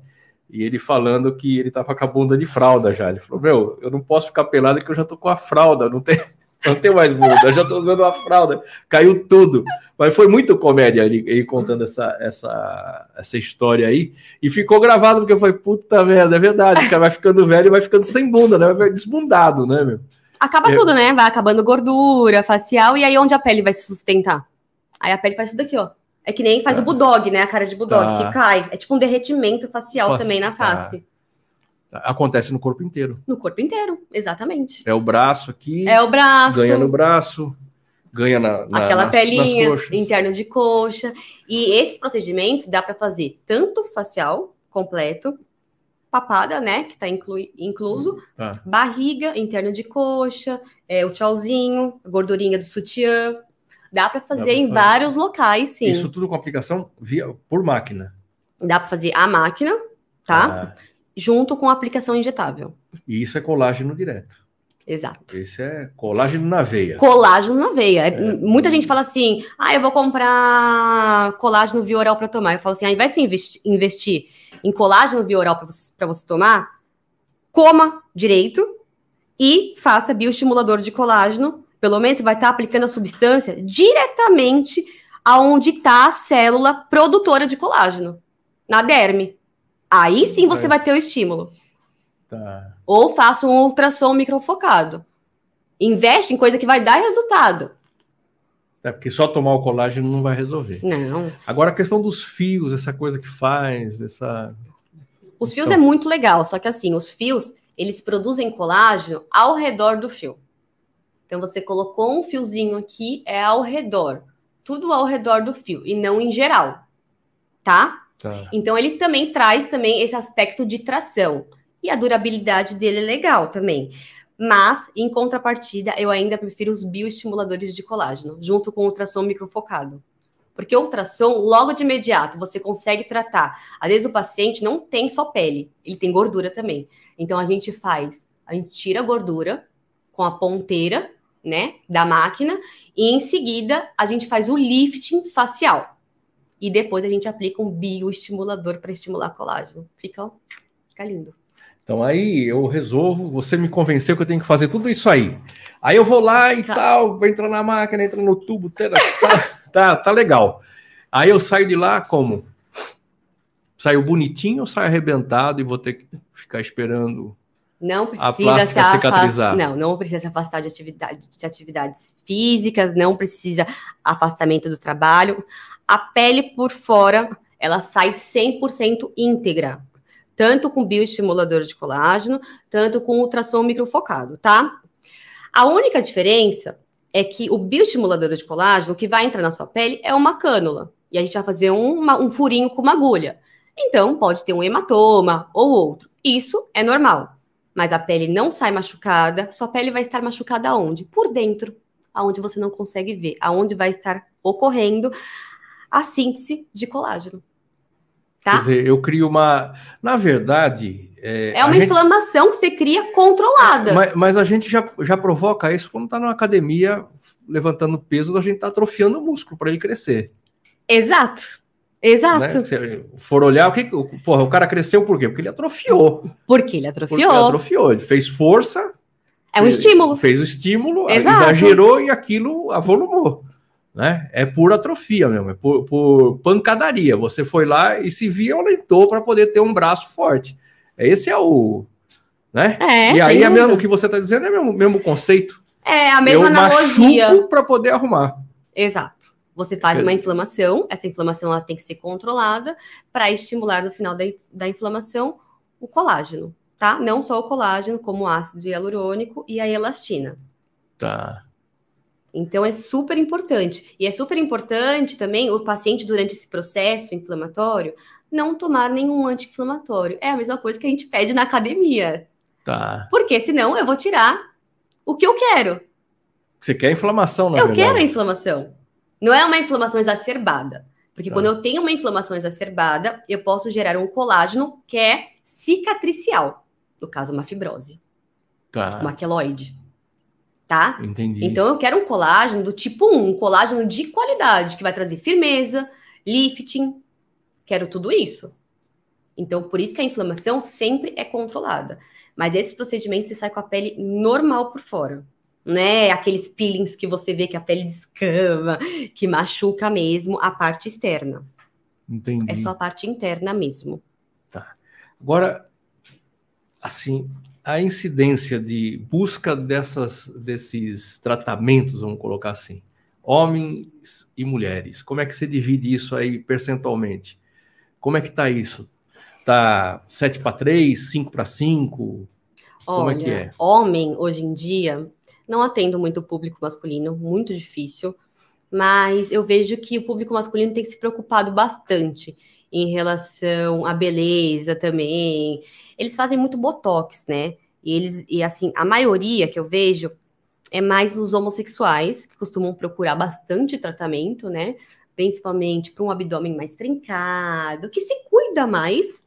S1: E ele falando que ele tava com a bunda de fralda já. Ele falou: Meu, eu não posso ficar pelado que eu já tô com a fralda, não tem, <laughs> não tem mais bunda, eu já tô usando a fralda, caiu tudo. Mas foi muito comédia ele, ele, contando essa, essa, essa história aí. E ficou gravado, porque foi puta merda, é verdade. O cara vai ficando velho e vai ficando sem bunda, né? Vai desbundado, né, meu?
S2: Acaba é. tudo, né? Vai acabando gordura facial, e aí onde a pele vai se sustentar? Aí a pele faz tudo aqui, ó. É que nem faz tá. o bulldog, né? A cara de bulldog, tá. que cai. É tipo um derretimento facial também na tá. face.
S1: Tá. Acontece no corpo inteiro.
S2: No corpo inteiro, exatamente.
S1: É o braço aqui.
S2: É o braço.
S1: Ganha no braço, ganha na, na
S2: aquela nas, pelinha nas interno de coxa. E esses procedimentos dá para fazer tanto facial completo, papada, né, que está inclu, incluso, tá. barriga, interno de coxa, é, o tchauzinho, gordurinha do sutiã, Dá para fazer em vários locais, sim.
S1: Isso tudo com aplicação via por máquina.
S2: Dá para fazer a máquina, tá? Ah. Junto com a aplicação injetável.
S1: E isso é colágeno direto.
S2: Exato.
S1: Esse é colágeno na veia.
S2: Colágeno na veia. É. Muita gente fala assim: ah, eu vou comprar colágeno via oral para tomar. Eu falo assim: ao invés de investir, investir em colágeno via oral para você, você tomar, coma direito e faça bioestimulador de colágeno. Pelo menos vai estar aplicando a substância diretamente aonde está a célula produtora de colágeno, na derme. Aí sim você vai ter o estímulo. Tá. Ou faça um ultrassom microfocado. Investe em coisa que vai dar resultado.
S1: É porque só tomar o colágeno não vai resolver.
S2: Não.
S1: Agora a questão dos fios, essa coisa que faz, essa.
S2: Os fios então... é muito legal, só que assim, os fios, eles produzem colágeno ao redor do fio. Então você colocou um fiozinho aqui, é ao redor. Tudo ao redor do fio, e não em geral. Tá? tá. Então ele também traz também esse aspecto de tração e a durabilidade dele é legal também. Mas, em contrapartida, eu ainda prefiro os bioestimuladores de colágeno, junto com o ultrassom microfocado. Porque o ultrassom, logo de imediato, você consegue tratar. Às vezes o paciente não tem só pele, ele tem gordura também. Então a gente faz, a gente tira a gordura com a ponteira, né, da máquina, e em seguida a gente faz o lifting facial. E depois a gente aplica um bioestimulador para estimular colágeno. Fica, fica lindo.
S1: Então aí eu resolvo, você me convenceu que eu tenho que fazer tudo isso aí. Aí eu vou lá e tá. tal, vou entrar na máquina, entra no tubo, tá, tá, tá legal. Aí eu saio de lá como? Saio bonitinho ou saio arrebentado e vou ter que ficar esperando
S2: não precisa se cicatrizar. Não, não precisa se afastar de, atividade, de atividades físicas, não precisa afastamento do trabalho. A pele por fora, ela sai 100% íntegra tanto com bioestimulador de colágeno, tanto com ultrassom microfocado, tá? A única diferença é que o bioestimulador de colágeno, que vai entrar na sua pele, é uma cânula. E a gente vai fazer uma, um furinho com uma agulha. Então, pode ter um hematoma ou outro. Isso é normal. Mas a pele não sai machucada, sua pele vai estar machucada aonde? Por dentro, aonde você não consegue ver, aonde vai estar ocorrendo a síntese de colágeno. Tá?
S1: Quer dizer, eu crio uma. Na verdade.
S2: É, é uma inflamação gente... que você cria controlada.
S1: Mas, mas, a gente já, já provoca isso quando está na academia levantando peso, a gente está atrofiando o músculo para ele crescer.
S2: Exato. Exato. Né?
S1: Se for olhar, o que. Porra, o cara cresceu por quê? Porque ele atrofiou.
S2: Porque ele atrofiou. Porque
S1: ele atrofiou. Ele fez força.
S2: É um estímulo.
S1: Fez o estímulo, Exato. exagerou e aquilo avolumou né? É por atrofia mesmo, é por, por pancadaria. Você foi lá e se violentou para poder ter um braço forte. Esse é o. Né? É, e aí é mesmo, o que você está dizendo é o mesmo, mesmo conceito.
S2: É a mesma Eu analogia.
S1: para poder arrumar.
S2: Exato. Você faz uma inflamação, essa inflamação ela tem que ser controlada para estimular no final da, da inflamação o colágeno, tá? Não só o colágeno, como o ácido hialurônico e a elastina.
S1: Tá.
S2: Então é super importante. E é super importante também o paciente, durante esse processo inflamatório, não tomar nenhum anti-inflamatório. É a mesma coisa que a gente pede na academia.
S1: Tá.
S2: Porque senão eu vou tirar o que eu quero.
S1: Você quer inflamação, na
S2: Eu
S1: verdade.
S2: quero a inflamação. Não é uma inflamação exacerbada. Porque tá. quando eu tenho uma inflamação exacerbada, eu posso gerar um colágeno que é cicatricial. No caso, uma fibrose.
S1: Tá.
S2: Uma queloide tá?
S1: Entendi.
S2: Então eu quero um colágeno do tipo 1, um colágeno de qualidade, que vai trazer firmeza, lifting, quero tudo isso. Então, por isso que a inflamação sempre é controlada. Mas esse procedimento você sai com a pele normal por fora. Não é aqueles peelings que você vê que a pele descama, que machuca mesmo a parte externa.
S1: Entendi.
S2: É só a parte interna mesmo.
S1: Tá. Agora, assim, a incidência de busca dessas, desses tratamentos, vamos colocar assim, homens e mulheres, como é que você divide isso aí percentualmente? Como é que está isso? Está 7 para 3, 5 para 5? Como
S2: Olha,
S1: é que é?
S2: Homem, hoje em dia, não atendo muito o público masculino, muito difícil, mas eu vejo que o público masculino tem se preocupado bastante em relação à beleza também. Eles fazem muito botox, né? E eles e assim, a maioria que eu vejo é mais os homossexuais, que costumam procurar bastante tratamento, né? Principalmente para um abdômen mais trincado, que se cuida mais,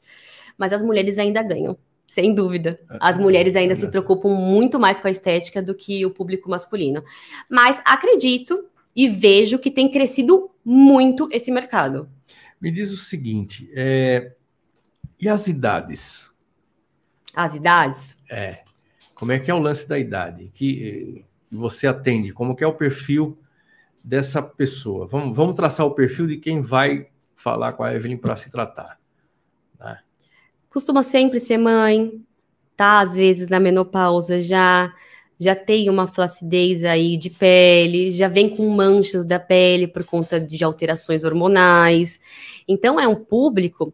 S2: mas as mulheres ainda ganham, sem dúvida. É, as mulheres ainda se preocupam muito mais com a estética do que o público masculino. Mas acredito e vejo que tem crescido muito esse mercado.
S1: Me diz o seguinte: é... e as idades?
S2: As idades?
S1: É. Como é que é o lance da idade? Que você atende? Como que é o perfil dessa pessoa? Vamos, vamos traçar o perfil de quem vai falar com a Evelyn para se tratar.
S2: Costuma sempre ser mãe, tá? Às vezes na menopausa já já tem uma flacidez aí de pele, já vem com manchas da pele por conta de alterações hormonais. Então é um público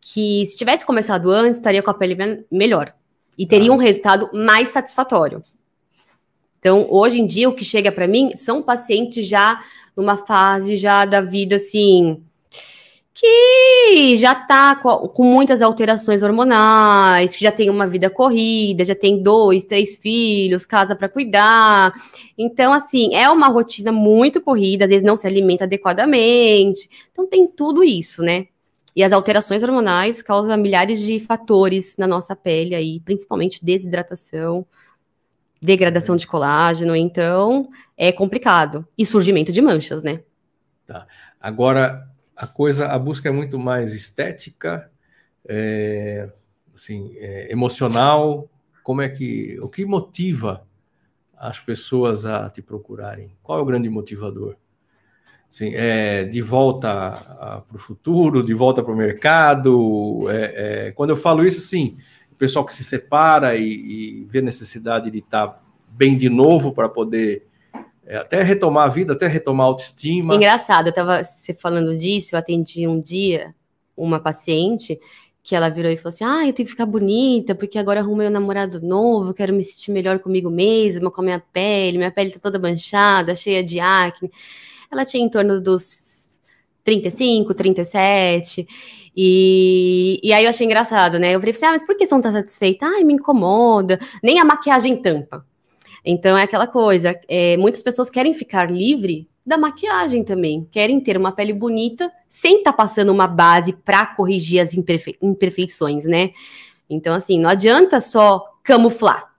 S2: que se tivesse começado antes estaria com a pele melhor e teria ah. um resultado mais satisfatório. Então, hoje em dia, o que chega para mim são pacientes já numa fase já da vida assim que já tá com, com, muitas alterações hormonais, que já tem uma vida corrida, já tem dois, três filhos, casa para cuidar. Então, assim, é uma rotina muito corrida, às vezes não se alimenta adequadamente. Então, tem tudo isso, né? E as alterações hormonais causam milhares de fatores na nossa pele aí, principalmente desidratação, degradação de colágeno, então é complicado. E surgimento de manchas, né?
S1: Tá. Agora, a coisa, a busca é muito mais estética, é, assim, é, emocional. Como é que, o que motiva as pessoas a te procurarem? Qual é o grande motivador? Assim, é, de volta para o futuro, de volta para o mercado. É, é, quando eu falo isso, sim, pessoal que se separa e, e vê necessidade de estar tá bem de novo para poder é, até retomar a vida, até retomar a autoestima.
S2: Engraçado, eu estava você falando disso, eu atendi um dia uma paciente que ela virou e falou assim: Ah, eu tenho que ficar bonita, porque agora arrumei um namorado novo, quero me sentir melhor comigo mesma, com a minha pele, minha pele tá toda manchada, cheia de acne. Ela tinha em torno dos 35, 37. E, e aí eu achei engraçado, né? Eu falei assim, ah, mas por que você não tá satisfeita? Ai, me incomoda. Nem a maquiagem tampa. Então é aquela coisa, é, muitas pessoas querem ficar livre da maquiagem também, querem ter uma pele bonita sem estar tá passando uma base para corrigir as imperfe imperfeições, né? Então, assim, não adianta só camuflar.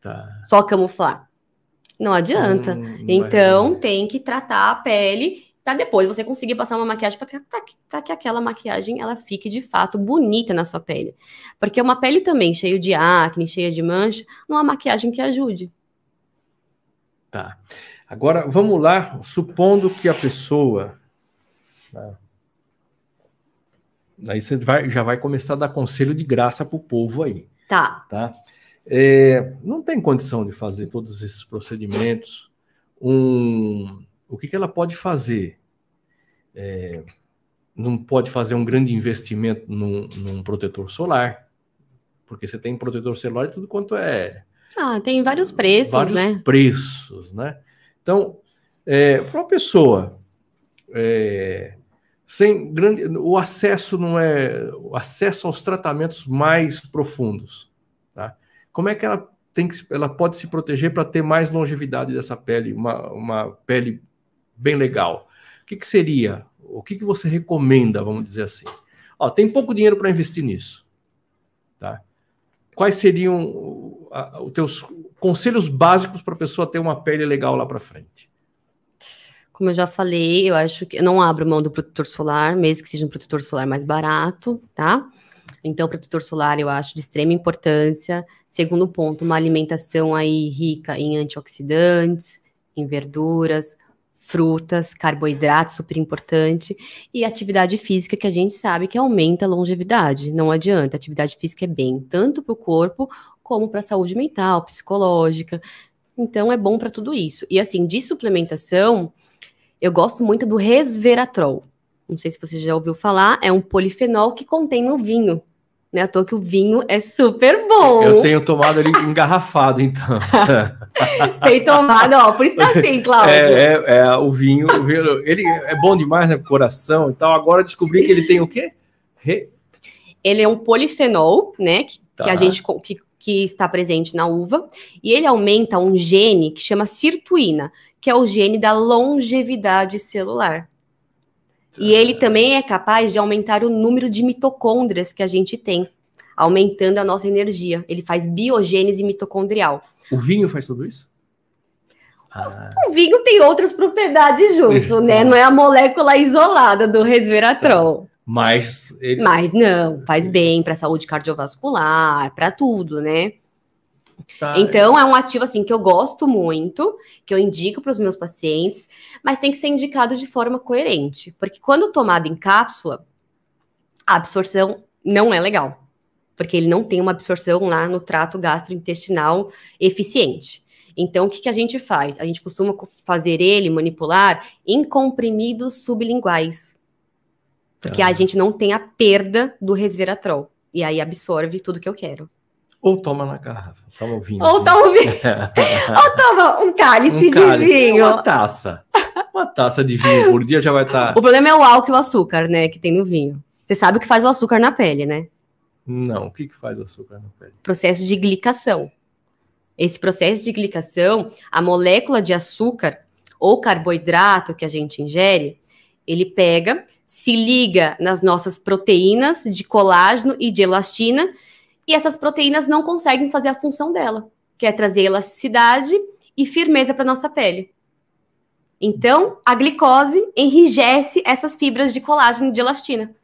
S2: Tá. Só camuflar. Não adianta. Hum, então, tem que tratar a pele para depois você conseguir passar uma maquiagem para que, que aquela maquiagem ela fique de fato bonita na sua pele. Porque uma pele também cheia de acne, cheia de mancha, não há maquiagem que ajude.
S1: Tá. Agora vamos lá, supondo que a pessoa. Né, Aí você vai, já vai começar a dar conselho de graça para o povo aí.
S2: Tá.
S1: Tá. É, não tem condição de fazer todos esses procedimentos. Um, o que, que ela pode fazer? É, não pode fazer um grande investimento num, num, protetor solar, porque você tem protetor solar e tudo quanto é.
S2: Ah, tem vários preços,
S1: vários
S2: né?
S1: preços, né? Então, é, para uma pessoa é, sem grande, o acesso não é o acesso aos tratamentos mais profundos, tá? Como é que ela tem que, ela pode se proteger para ter mais longevidade dessa pele, uma, uma pele bem legal. O que, que seria? O que, que você recomenda, vamos dizer assim? Ó, tem pouco dinheiro para investir nisso. Tá? Quais seriam os teus conselhos básicos para a pessoa ter uma pele legal lá para frente?
S2: Como eu já falei, eu acho que eu não abro mão do protetor solar, mesmo que seja um protetor solar mais barato, tá? Então, protetor solar eu acho de extrema importância. Segundo ponto, uma alimentação aí rica em antioxidantes, em verduras, frutas, carboidratos, super importante, e atividade física, que a gente sabe que aumenta a longevidade. Não adianta, atividade física é bem, tanto para o corpo, como para a saúde mental, psicológica. Então, é bom para tudo isso. E assim, de suplementação, eu gosto muito do resveratrol. Não sei se você já ouviu falar, é um polifenol que contém no vinho. Né? À toa que o vinho é super bom.
S1: Eu tenho tomado ele engarrafado, então. <laughs>
S2: Tem tomado, ó, por isso tá assim, Cláudio.
S1: É, é, é, o vinho, o vinho, ele é bom demais, né, coração e tal. Agora descobri que ele tem o quê? Re...
S2: Ele é um polifenol, né, que, tá. que a gente que que está presente na uva, e ele aumenta um gene que chama sirtuína, que é o gene da longevidade celular. E ele também é capaz de aumentar o número de mitocôndrias que a gente tem, aumentando a nossa energia. Ele faz biogênese mitocondrial.
S1: O vinho faz tudo isso?
S2: Ah. O vinho tem outras propriedades junto, <laughs> né? Não é a molécula isolada do resveratrol. Tá.
S1: Mas
S2: ele... Mas não, faz bem para a saúde cardiovascular, para tudo, né? Tá. Então é um ativo assim que eu gosto muito, que eu indico para os meus pacientes, mas tem que ser indicado de forma coerente, porque quando tomado em cápsula, a absorção não é legal, porque ele não tem uma absorção lá no trato gastrointestinal eficiente. Então, o que, que a gente faz? A gente costuma fazer ele manipular em comprimidos sublinguais, porque a gente não tem a perda do resveratrol. E aí absorve tudo que eu quero.
S1: Ou toma na garrafa, toma o vinho.
S2: Ou toma o vinho. <laughs> Ou toma um cálice, um cálice de vinho.
S1: Uma taça. Uma taça de vinho por dia já vai estar.
S2: Tá... O problema é o álcool e o açúcar, né? Que tem no vinho. Você sabe o que faz o açúcar na pele, né?
S1: Não, o que, que faz o açúcar na pele?
S2: Processo de glicação. Esse processo de glicação, a molécula de açúcar ou carboidrato que a gente ingere, ele pega, se liga nas nossas proteínas de colágeno e de elastina, e essas proteínas não conseguem fazer a função dela, que é trazer elasticidade e firmeza para nossa pele. Então, a glicose enrijece essas fibras de colágeno e de elastina.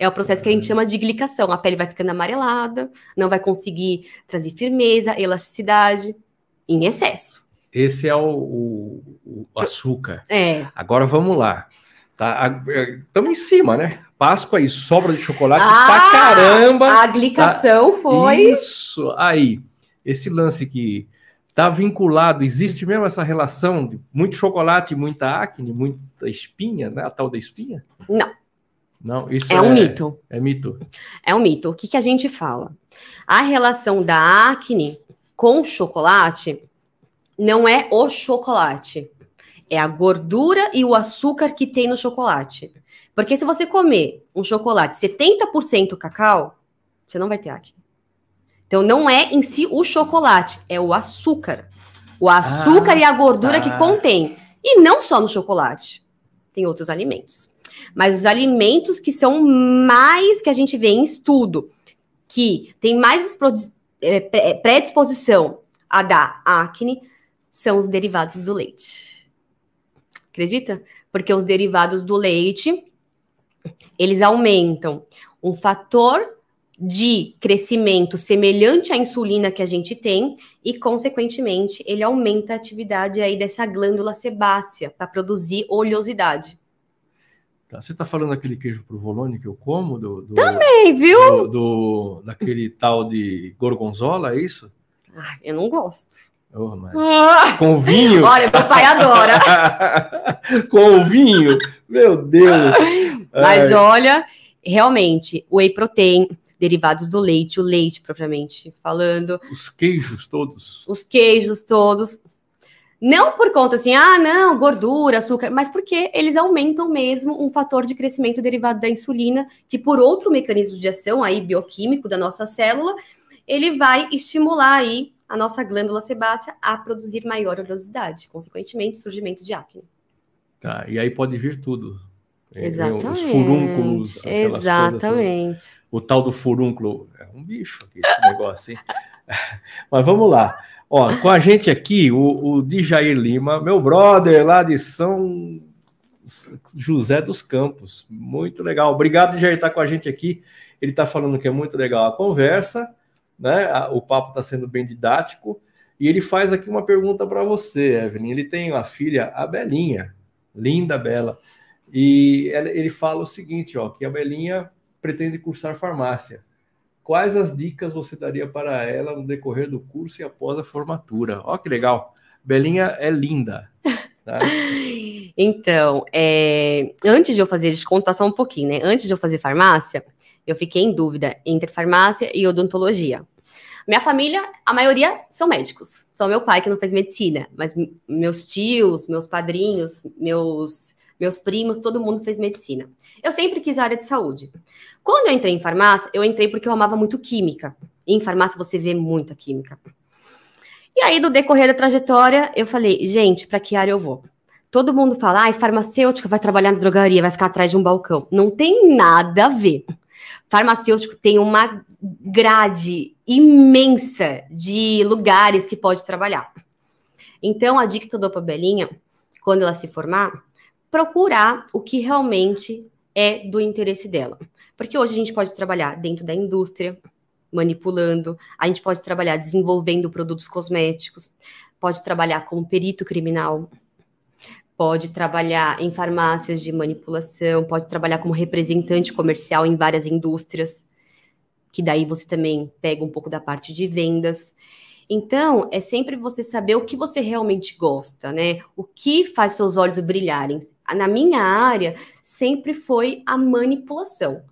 S2: É o processo que a gente chama de glicação. A pele vai ficando amarelada, não vai conseguir trazer firmeza, elasticidade, em excesso.
S1: Esse é o, o, o açúcar.
S2: É.
S1: Agora vamos lá. Tá, estamos é, em cima, né? Páscoa aí, sobra de chocolate ah, pra caramba.
S2: A glicação tá, foi.
S1: Isso, aí. Esse lance que tá vinculado, existe mesmo essa relação de muito chocolate, muita acne, muita espinha, né? A tal da espinha?
S2: Não.
S1: Não, isso
S2: é, é um mito.
S1: É mito.
S2: É um mito. O que, que a gente fala? A relação da acne com chocolate não é o chocolate é a gordura e o açúcar que tem no chocolate. Porque se você comer um chocolate 70% cacau, você não vai ter acne. Então não é em si o chocolate, é o açúcar. O açúcar ah, e a gordura que contém. E não só no chocolate. Tem outros alimentos. Mas os alimentos que são mais que a gente vê em estudo, que tem mais é, predisposição a dar acne, são os derivados do leite. Acredita? Porque os derivados do leite, eles aumentam um fator de crescimento semelhante à insulina que a gente tem e, consequentemente, ele aumenta a atividade aí dessa glândula sebácea para produzir oleosidade.
S1: Tá, você está falando daquele queijo provolone que eu como? Do, do
S2: Também, viu?
S1: Do, do, daquele tal de gorgonzola, é isso?
S2: Ah, eu não gosto.
S1: Oh, mas... ah! Com vinho.
S2: Olha, papai adora. <laughs>
S1: Com o vinho, meu Deus.
S2: Mas olha, realmente, whey protein, derivados do leite, o leite propriamente falando.
S1: Os queijos todos.
S2: Os queijos todos. Não por conta assim, ah, não, gordura, açúcar, mas porque eles aumentam mesmo um fator de crescimento derivado da insulina, que por outro mecanismo de ação aí bioquímico da nossa célula, ele vai estimular aí a nossa glândula sebácea a produzir maior oleosidade, consequentemente, surgimento de acne.
S1: Tá, e aí pode vir tudo.
S2: Exatamente. Os
S1: furúnculos.
S2: Exatamente.
S1: O tal do furúnculo. É um bicho aqui, esse negócio, hein? <laughs> Mas vamos lá. Ó, com a gente aqui, o, o Dijair Lima, meu brother lá de São José dos Campos. Muito legal. Obrigado, Dijair, estar com a gente aqui. Ele está falando que é muito legal a conversa né? O papo está sendo bem didático. E ele faz aqui uma pergunta para você, Evelyn. Ele tem uma filha, a Belinha, linda, bela. E ele fala o seguinte, ó, que a Belinha pretende cursar farmácia. Quais as dicas você daria para ela no decorrer do curso e após a formatura? Ó, que legal. Belinha é linda. Tá? <laughs>
S2: então, é... antes de eu fazer, deixa eu contar só um pouquinho, né? Antes de eu fazer farmácia, eu fiquei em dúvida entre farmácia e odontologia. Minha família, a maioria são médicos. Só meu pai que não fez medicina, mas meus tios, meus padrinhos, meus meus primos, todo mundo fez medicina. Eu sempre quis a área de saúde. Quando eu entrei em farmácia, eu entrei porque eu amava muito química. Em farmácia você vê muita química. E aí, no decorrer da trajetória, eu falei, gente, para que área eu vou? Todo mundo fala, ai, farmacêutica vai trabalhar na drogaria, vai ficar atrás de um balcão. Não tem nada a ver. Farmacêutico tem uma grade imensa de lugares que pode trabalhar. Então, a dica que eu dou para Belinha, quando ela se formar, procurar o que realmente é do interesse dela. Porque hoje a gente pode trabalhar dentro da indústria, manipulando, a gente pode trabalhar desenvolvendo produtos cosméticos, pode trabalhar como perito criminal, pode trabalhar em farmácias de manipulação, pode trabalhar como representante comercial em várias indústrias, que daí você também pega um pouco da parte de vendas. Então, é sempre você saber o que você realmente gosta, né? O que faz seus olhos brilharem. Na minha área, sempre foi a manipulação.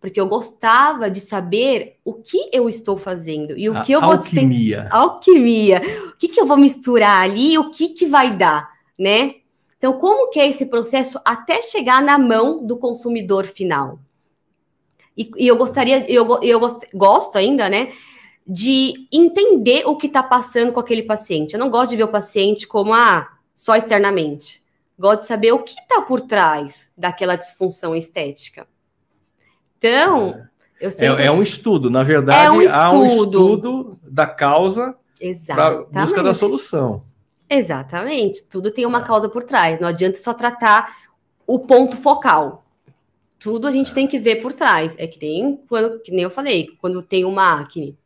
S2: Porque eu gostava de saber o que eu estou fazendo e o a que eu vou
S1: alquimia.
S2: Alquimia. O que, que eu vou misturar ali e o que, que vai dar, né? Então, como que é esse processo até chegar na mão do consumidor final? E, e eu gostaria, eu, eu gost, gosto ainda, né, de entender o que está passando com aquele paciente. Eu não gosto de ver o paciente como, ah, só externamente. Gosto de saber o que está por trás daquela disfunção estética. Então,
S1: é. eu sempre... é, é um estudo, na verdade, é um estudo. há um estudo da causa para busca da solução.
S2: Exatamente. Tudo tem uma causa por trás. Não adianta só tratar o ponto focal. Tudo a gente tem que ver por trás. É que nem quando, que nem eu falei, quando tem uma acne.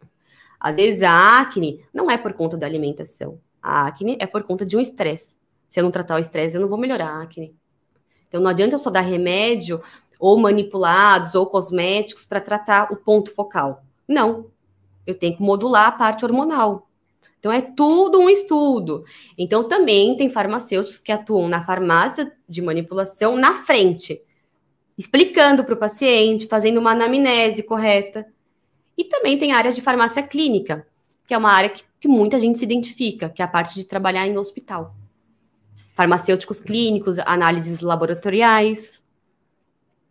S2: Às vezes a acne não é por conta da alimentação. A acne é por conta de um estresse. Se eu não tratar o estresse, eu não vou melhorar a acne. Então não adianta eu só dar remédio ou manipulados ou cosméticos para tratar o ponto focal. Não. Eu tenho que modular a parte hormonal. Então, é tudo um estudo. Então, também tem farmacêuticos que atuam na farmácia de manipulação na frente, explicando para o paciente, fazendo uma anamnese correta. E também tem áreas de farmácia clínica, que é uma área que, que muita gente se identifica, que é a parte de trabalhar em hospital. Farmacêuticos clínicos, análises laboratoriais.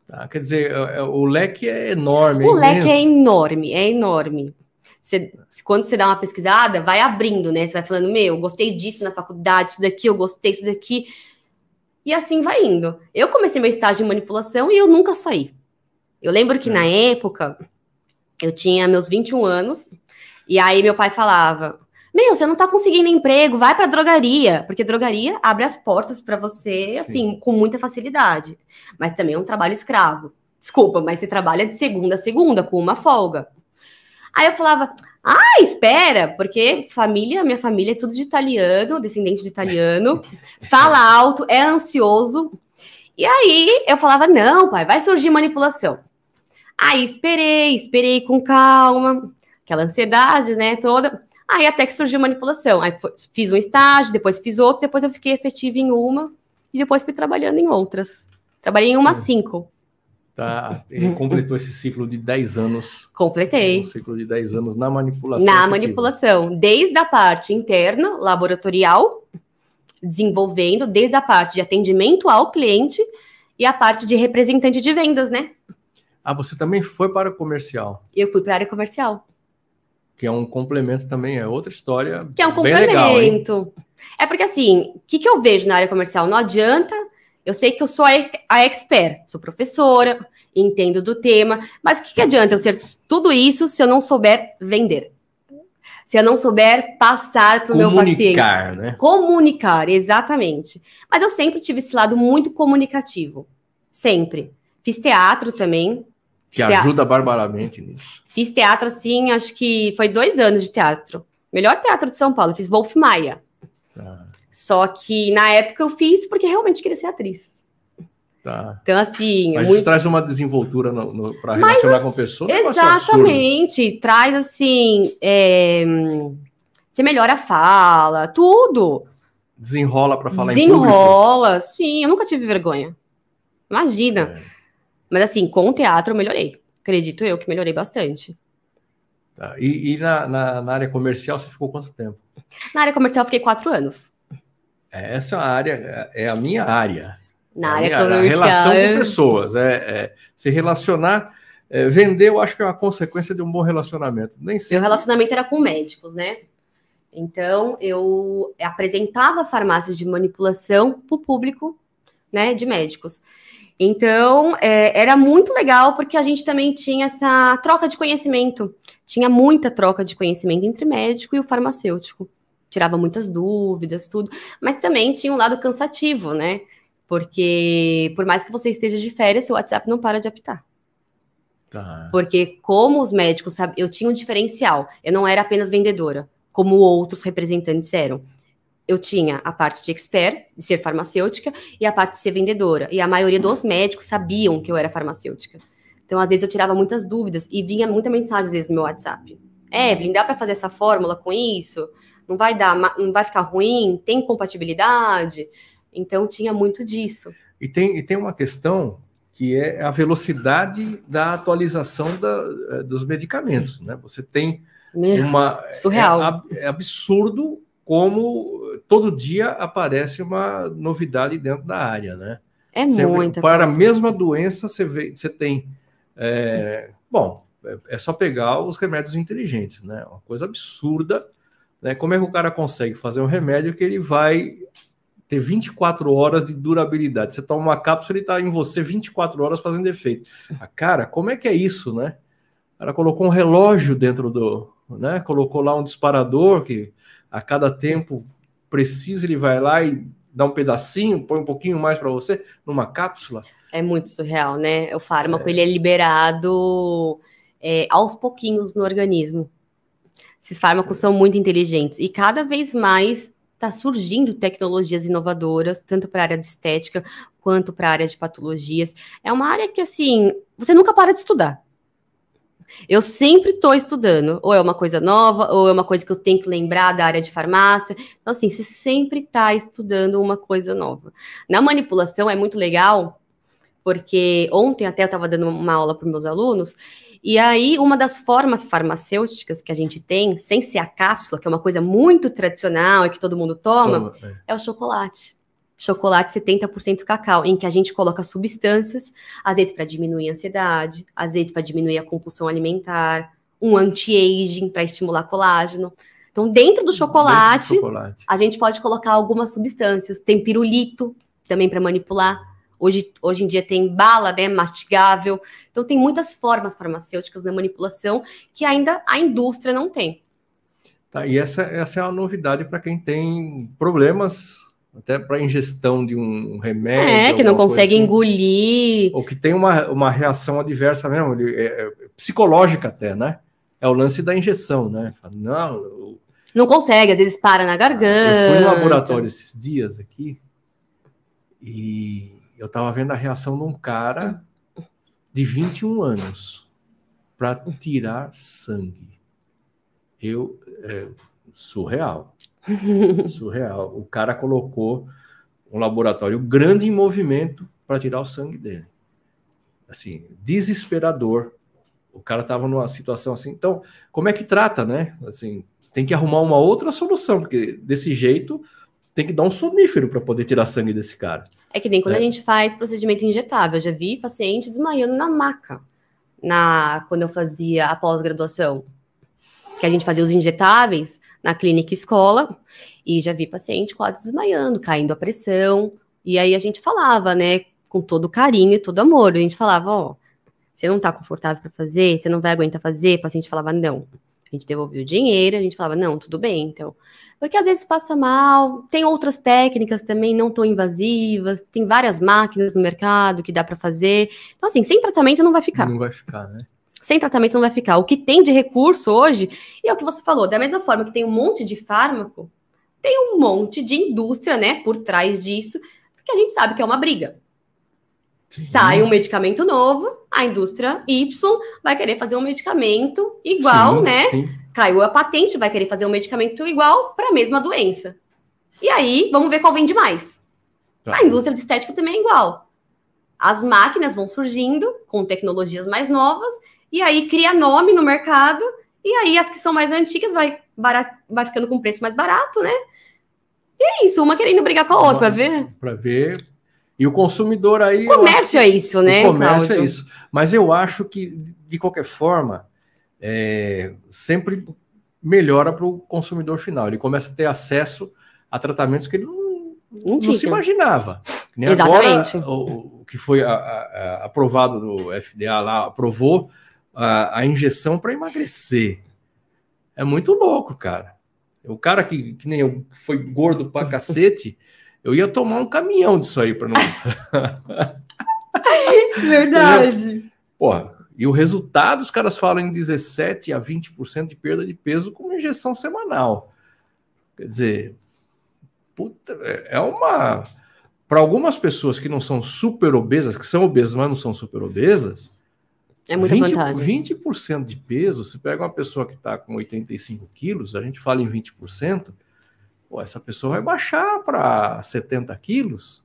S1: Ah, quer dizer, é, é, o leque é enorme.
S2: O leque é enorme, é enorme. Você, quando você dá uma pesquisada, vai abrindo, né? Você vai falando, meu, gostei disso na faculdade, isso daqui, eu gostei, isso daqui. E assim vai indo. Eu comecei meu estágio de manipulação e eu nunca saí. Eu lembro que é. na época, eu tinha meus 21 anos, e aí meu pai falava: Meu, você não tá conseguindo emprego, vai pra drogaria, porque drogaria abre as portas para você, Sim. assim, com muita facilidade. Mas também é um trabalho escravo. Desculpa, mas você trabalha de segunda a segunda, com uma folga. Aí eu falava, ah, espera, porque família, minha família é tudo de italiano, descendente de italiano, <laughs> fala alto, é ansioso. E aí eu falava, não, pai, vai surgir manipulação. Aí esperei, esperei com calma, aquela ansiedade, né, toda. Aí até que surgiu manipulação. Aí fiz um estágio, depois fiz outro, depois eu fiquei efetiva em uma e depois fui trabalhando em outras. Trabalhei em uma hum. cinco.
S1: Tá, completou esse ciclo de 10 anos.
S2: Completei.
S1: Um ciclo de 10 anos na manipulação.
S2: Na manipulação, desde a parte interna, laboratorial, desenvolvendo, desde a parte de atendimento ao cliente e a parte de representante de vendas, né?
S1: Ah, você também foi para o comercial.
S2: Eu fui para a área comercial.
S1: Que é um complemento também, é outra história.
S2: Que é um complemento. Legal, é porque assim, o que, que eu vejo na área comercial? Não adianta eu sei que eu sou a, a expert, sou professora, entendo do tema, mas o que, que adianta eu ser tudo isso se eu não souber vender? Se eu não souber passar para o meu paciente. Comunicar, né? Comunicar, exatamente. Mas eu sempre tive esse lado muito comunicativo. Sempre. Fiz teatro também.
S1: Que ajuda barbaramente nisso.
S2: Fiz teatro, assim, acho que foi dois anos de teatro. Melhor teatro de São Paulo. Fiz Wolf Maia. Ah. Só que na época eu fiz porque realmente queria ser atriz.
S1: Tá.
S2: Então, assim.
S1: Mas muito... isso traz uma desenvoltura para relacionar com a pessoa.
S2: É exatamente. Traz, assim. É... Você melhora a fala, tudo.
S1: Desenrola para falar
S2: Desenrola, sim. Eu nunca tive vergonha. Imagina. É. Mas, assim, com o teatro eu melhorei. Acredito eu que melhorei bastante.
S1: Tá. E, e na, na, na, área comercial você ficou quanto tempo?
S2: Na área comercial eu fiquei quatro anos.
S1: Essa área é a minha área.
S2: Na é área
S1: minha,
S2: comercial.
S1: A relação com pessoas, é, é se relacionar é, vender, eu acho que é uma consequência de um bom relacionamento. Nem
S2: sempre... Meu relacionamento era com médicos, né? Então, eu apresentava farmácias de manipulação para o público né, de médicos. Então, é, era muito legal porque a gente também tinha essa troca de conhecimento. Tinha muita troca de conhecimento entre médico e o farmacêutico. Tirava muitas dúvidas, tudo. Mas também tinha um lado cansativo, né? Porque, por mais que você esteja de férias, seu WhatsApp não para de apitar. Tá. Porque, como os médicos, sabe, eu tinha um diferencial. Eu não era apenas vendedora como outros representantes eram. Eu tinha a parte de expert, de ser farmacêutica, e a parte de ser vendedora. E a maioria dos médicos sabiam que eu era farmacêutica. Então, às vezes, eu tirava muitas dúvidas e vinha muita mensagem, às vezes, no meu WhatsApp. Evelyn, dá para fazer essa fórmula com isso? Não vai dar, não vai ficar ruim? Tem compatibilidade? Então, tinha muito disso.
S1: E tem, e tem uma questão que é a velocidade da atualização da, eh, dos medicamentos. Né? Você tem
S2: uma surreal.
S1: É, é, absurdo como todo dia aparece uma novidade dentro da área, né?
S2: É você muita.
S1: Para coisa. a mesma doença, você, vê, você tem. É, bom, é, é só pegar os remédios inteligentes, né? Uma coisa absurda. Né? Como é que o cara consegue fazer um remédio que ele vai ter 24 horas de durabilidade? Você toma uma cápsula e está em você 24 horas fazendo efeito. Ah, cara, como é que é isso, né? O cara colocou um relógio dentro do, né? Colocou lá um disparador que a cada tempo precisa, ele vai lá e dá um pedacinho, põe um pouquinho mais para você numa cápsula.
S2: É muito surreal, né? O fármaco é. ele é liberado é, aos pouquinhos no organismo. Esses fármacos são muito inteligentes e cada vez mais está surgindo tecnologias inovadoras, tanto para a área de estética quanto para a área de patologias. É uma área que, assim, você nunca para de estudar. Eu sempre estou estudando, ou é uma coisa nova, ou é uma coisa que eu tenho que lembrar da área de farmácia. Então, assim, você sempre está estudando uma coisa nova. Na manipulação é muito legal, porque ontem até eu estava dando uma aula para meus alunos, e aí uma das formas farmacêuticas que a gente tem, sem ser a cápsula, que é uma coisa muito tradicional e que todo mundo toma, toma é. é o chocolate chocolate 70% cacau, em que a gente coloca substâncias, às vezes para diminuir a ansiedade, às vezes para diminuir a compulsão alimentar, um anti-aging para estimular colágeno. Então, dentro do chocolate, dentro do chocolate, a gente pode colocar algumas substâncias. Tem pirulito também para manipular. Hoje, hoje em dia tem bala, né, mastigável. Então, tem muitas formas farmacêuticas na manipulação que ainda a indústria não tem.
S1: Tá, e essa, essa é uma novidade para quem tem problemas até para ingestão de um remédio.
S2: É, que não consegue assim, engolir.
S1: Ou que tem uma, uma reação adversa mesmo, é, é, psicológica até, né? É o lance da injeção, né? Não, eu...
S2: não consegue, às vezes para na garganta. Eu
S1: fui no laboratório esses dias aqui e eu estava vendo a reação de um cara de 21 anos para tirar sangue. Eu, é, surreal. Surreal. O cara colocou um laboratório grande em movimento para tirar o sangue dele. Assim, desesperador. O cara estava numa situação assim. Então, como é que trata, né? Assim, tem que arrumar uma outra solução, porque desse jeito tem que dar um sonífero para poder tirar sangue desse cara.
S2: É que nem quando é. a gente faz procedimento injetável. Eu já vi paciente desmaiando na maca na, quando eu fazia a pós-graduação. Que a gente fazia os injetáveis, na clínica escola e já vi paciente quase desmaiando, caindo a pressão. E aí a gente falava, né, com todo carinho e todo amor. A gente falava, ó, oh, você não tá confortável para fazer, você não vai aguentar fazer. O paciente falava, não. A gente devolvia o dinheiro, a gente falava, não, tudo bem, então. Porque às vezes passa mal, tem outras técnicas também não tão invasivas, tem várias máquinas no mercado que dá para fazer. Então, assim, sem tratamento não vai ficar.
S1: Não vai ficar, né?
S2: Sem tratamento não vai ficar. O que tem de recurso hoje, e é o que você falou, da mesma forma que tem um monte de fármaco, tem um monte de indústria, né, por trás disso, porque a gente sabe que é uma briga. Sim. Sai um medicamento novo, a indústria Y vai querer fazer um medicamento igual, sim, né? Sim. Caiu a patente, vai querer fazer um medicamento igual para a mesma doença. E aí, vamos ver qual vende mais. Tá. A indústria de estética também é igual. As máquinas vão surgindo com tecnologias mais novas e aí cria nome no mercado, e aí as que são mais antigas vai, barato, vai ficando com preço mais barato, né? E é isso, uma querendo brigar com a outra, para ver.
S1: Para ver. E o consumidor aí.
S2: O comércio é isso, né?
S1: O comércio é Cláudio? é isso. Mas eu acho que, de qualquer forma, é, sempre melhora para o consumidor final. Ele começa a ter acesso a tratamentos que ele não, não, não se imaginava. Nem Exatamente. Agora, o, o que foi a, a, aprovado no FDA lá, aprovou a, a injeção para emagrecer. É muito louco, cara. O cara que, que nem eu foi gordo pra cacete, eu ia tomar um caminhão disso aí para não. <laughs>
S2: Verdade.
S1: Porra, e o resultado, os caras falam em 17 a 20% de perda de peso com uma injeção semanal. Quer dizer, puta, é, é uma. Para algumas pessoas que não são super obesas, que são obesas, mas não são super obesas,
S2: é muita 20, vantagem.
S1: 20% de peso, se pega uma pessoa que está com 85 quilos, a gente fala em 20%, pô, essa pessoa vai baixar para 70 quilos.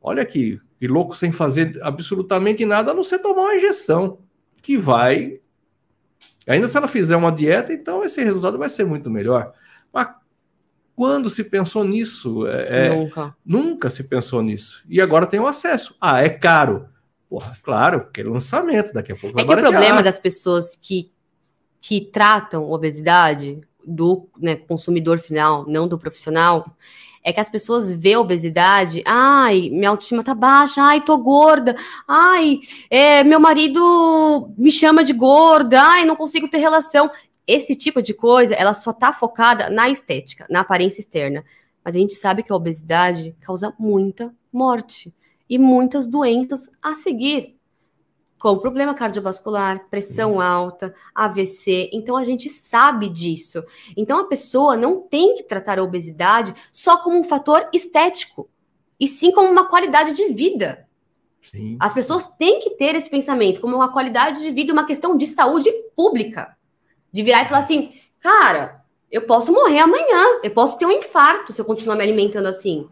S1: Olha que, que louco, sem fazer absolutamente nada, a não ser tomar uma injeção, que vai. Ainda se ela fizer uma dieta, então esse resultado vai ser muito melhor. Mas quando se pensou nisso? É, é nunca. Nunca se pensou nisso. E agora tem o acesso. Ah, é caro. Porra, claro, porque é lançamento, daqui a pouco
S2: vai É que o problema das pessoas que, que tratam obesidade do né, consumidor final, não do profissional, é que as pessoas vê obesidade, ai, minha autoestima tá baixa, ai, tô gorda, ai, é, meu marido me chama de gorda, ai, não consigo ter relação. Esse tipo de coisa, ela só tá focada na estética, na aparência externa. Mas a gente sabe que a obesidade causa muita morte e muitas doenças a seguir, como problema cardiovascular, pressão alta, AVC. Então a gente sabe disso. Então a pessoa não tem que tratar a obesidade só como um fator estético, e sim como uma qualidade de vida. Sim. As pessoas têm que ter esse pensamento como uma qualidade de vida, uma questão de saúde pública. De virar e falar assim, cara, eu posso morrer amanhã, eu posso ter um infarto se eu continuar me alimentando assim.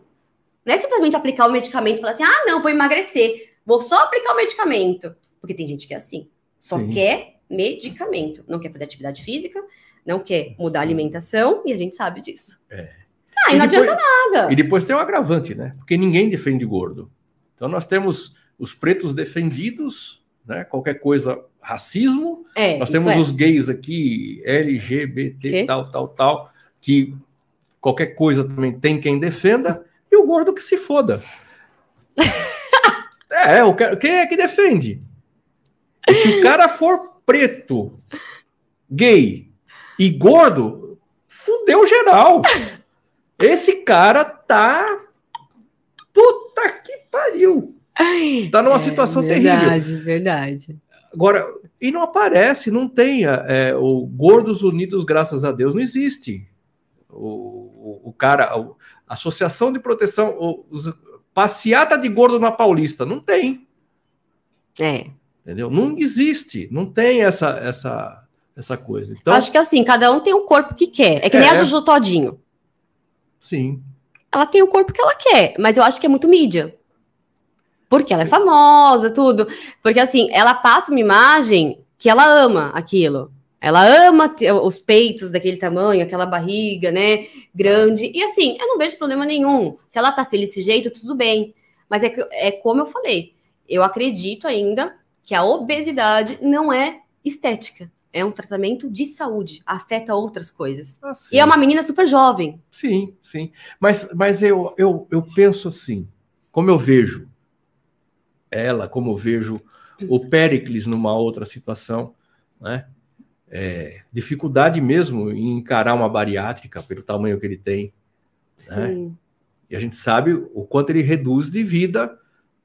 S2: Não é simplesmente aplicar o medicamento e falar assim: ah, não, vou emagrecer, vou só aplicar o medicamento. Porque tem gente que é assim, só Sim. quer medicamento, não quer fazer atividade física, não quer mudar a alimentação, e a gente sabe disso. É. Ah, e, e não depois, adianta nada.
S1: E depois tem o um agravante, né? Porque ninguém defende gordo. Então nós temos os pretos defendidos, né? Qualquer coisa, racismo. É, nós temos é. os gays aqui, LGBT, que? tal, tal, tal, que qualquer coisa também tem quem defenda e o gordo que se foda. <laughs> é, eu quero, quem é que defende? E se o cara for preto, gay e gordo, fudeu geral. Esse cara tá. Puta que pariu. Tá numa é, situação
S2: verdade,
S1: terrível.
S2: Verdade, verdade.
S1: Agora, e não aparece, não tem é, o Gordos Unidos, graças a Deus, não existe. O, o, o cara, Associação de Proteção, os, passeata de gordo na Paulista, não tem.
S2: É.
S1: Entendeu? Não existe, não tem essa essa essa coisa.
S2: Então, acho que assim, cada um tem o corpo que quer. É que nem a é. Jojo Todinho.
S1: Sim.
S2: Ela tem o corpo que ela quer, mas eu acho que é muito mídia. Porque ela é Sim. é famosa, tudo. Porque assim, ela passa uma imagem que ela ama aquilo. Ela ama os peitos daquele tamanho, aquela barriga, né, grande. E assim, eu não vejo problema nenhum. Se ela tá feliz desse jeito, tudo bem. Mas é, que, é como eu falei, eu acredito ainda que a obesidade não é estética. É um tratamento de saúde, afeta outras coisas. Ah, e é uma menina super jovem.
S1: Sim, sim. Mas, mas eu, eu, eu penso assim, como eu vejo ela, como eu vejo o Pericles numa outra situação, né? É, dificuldade mesmo em encarar uma bariátrica pelo tamanho que ele tem. Né? E a gente sabe o quanto ele reduz de vida,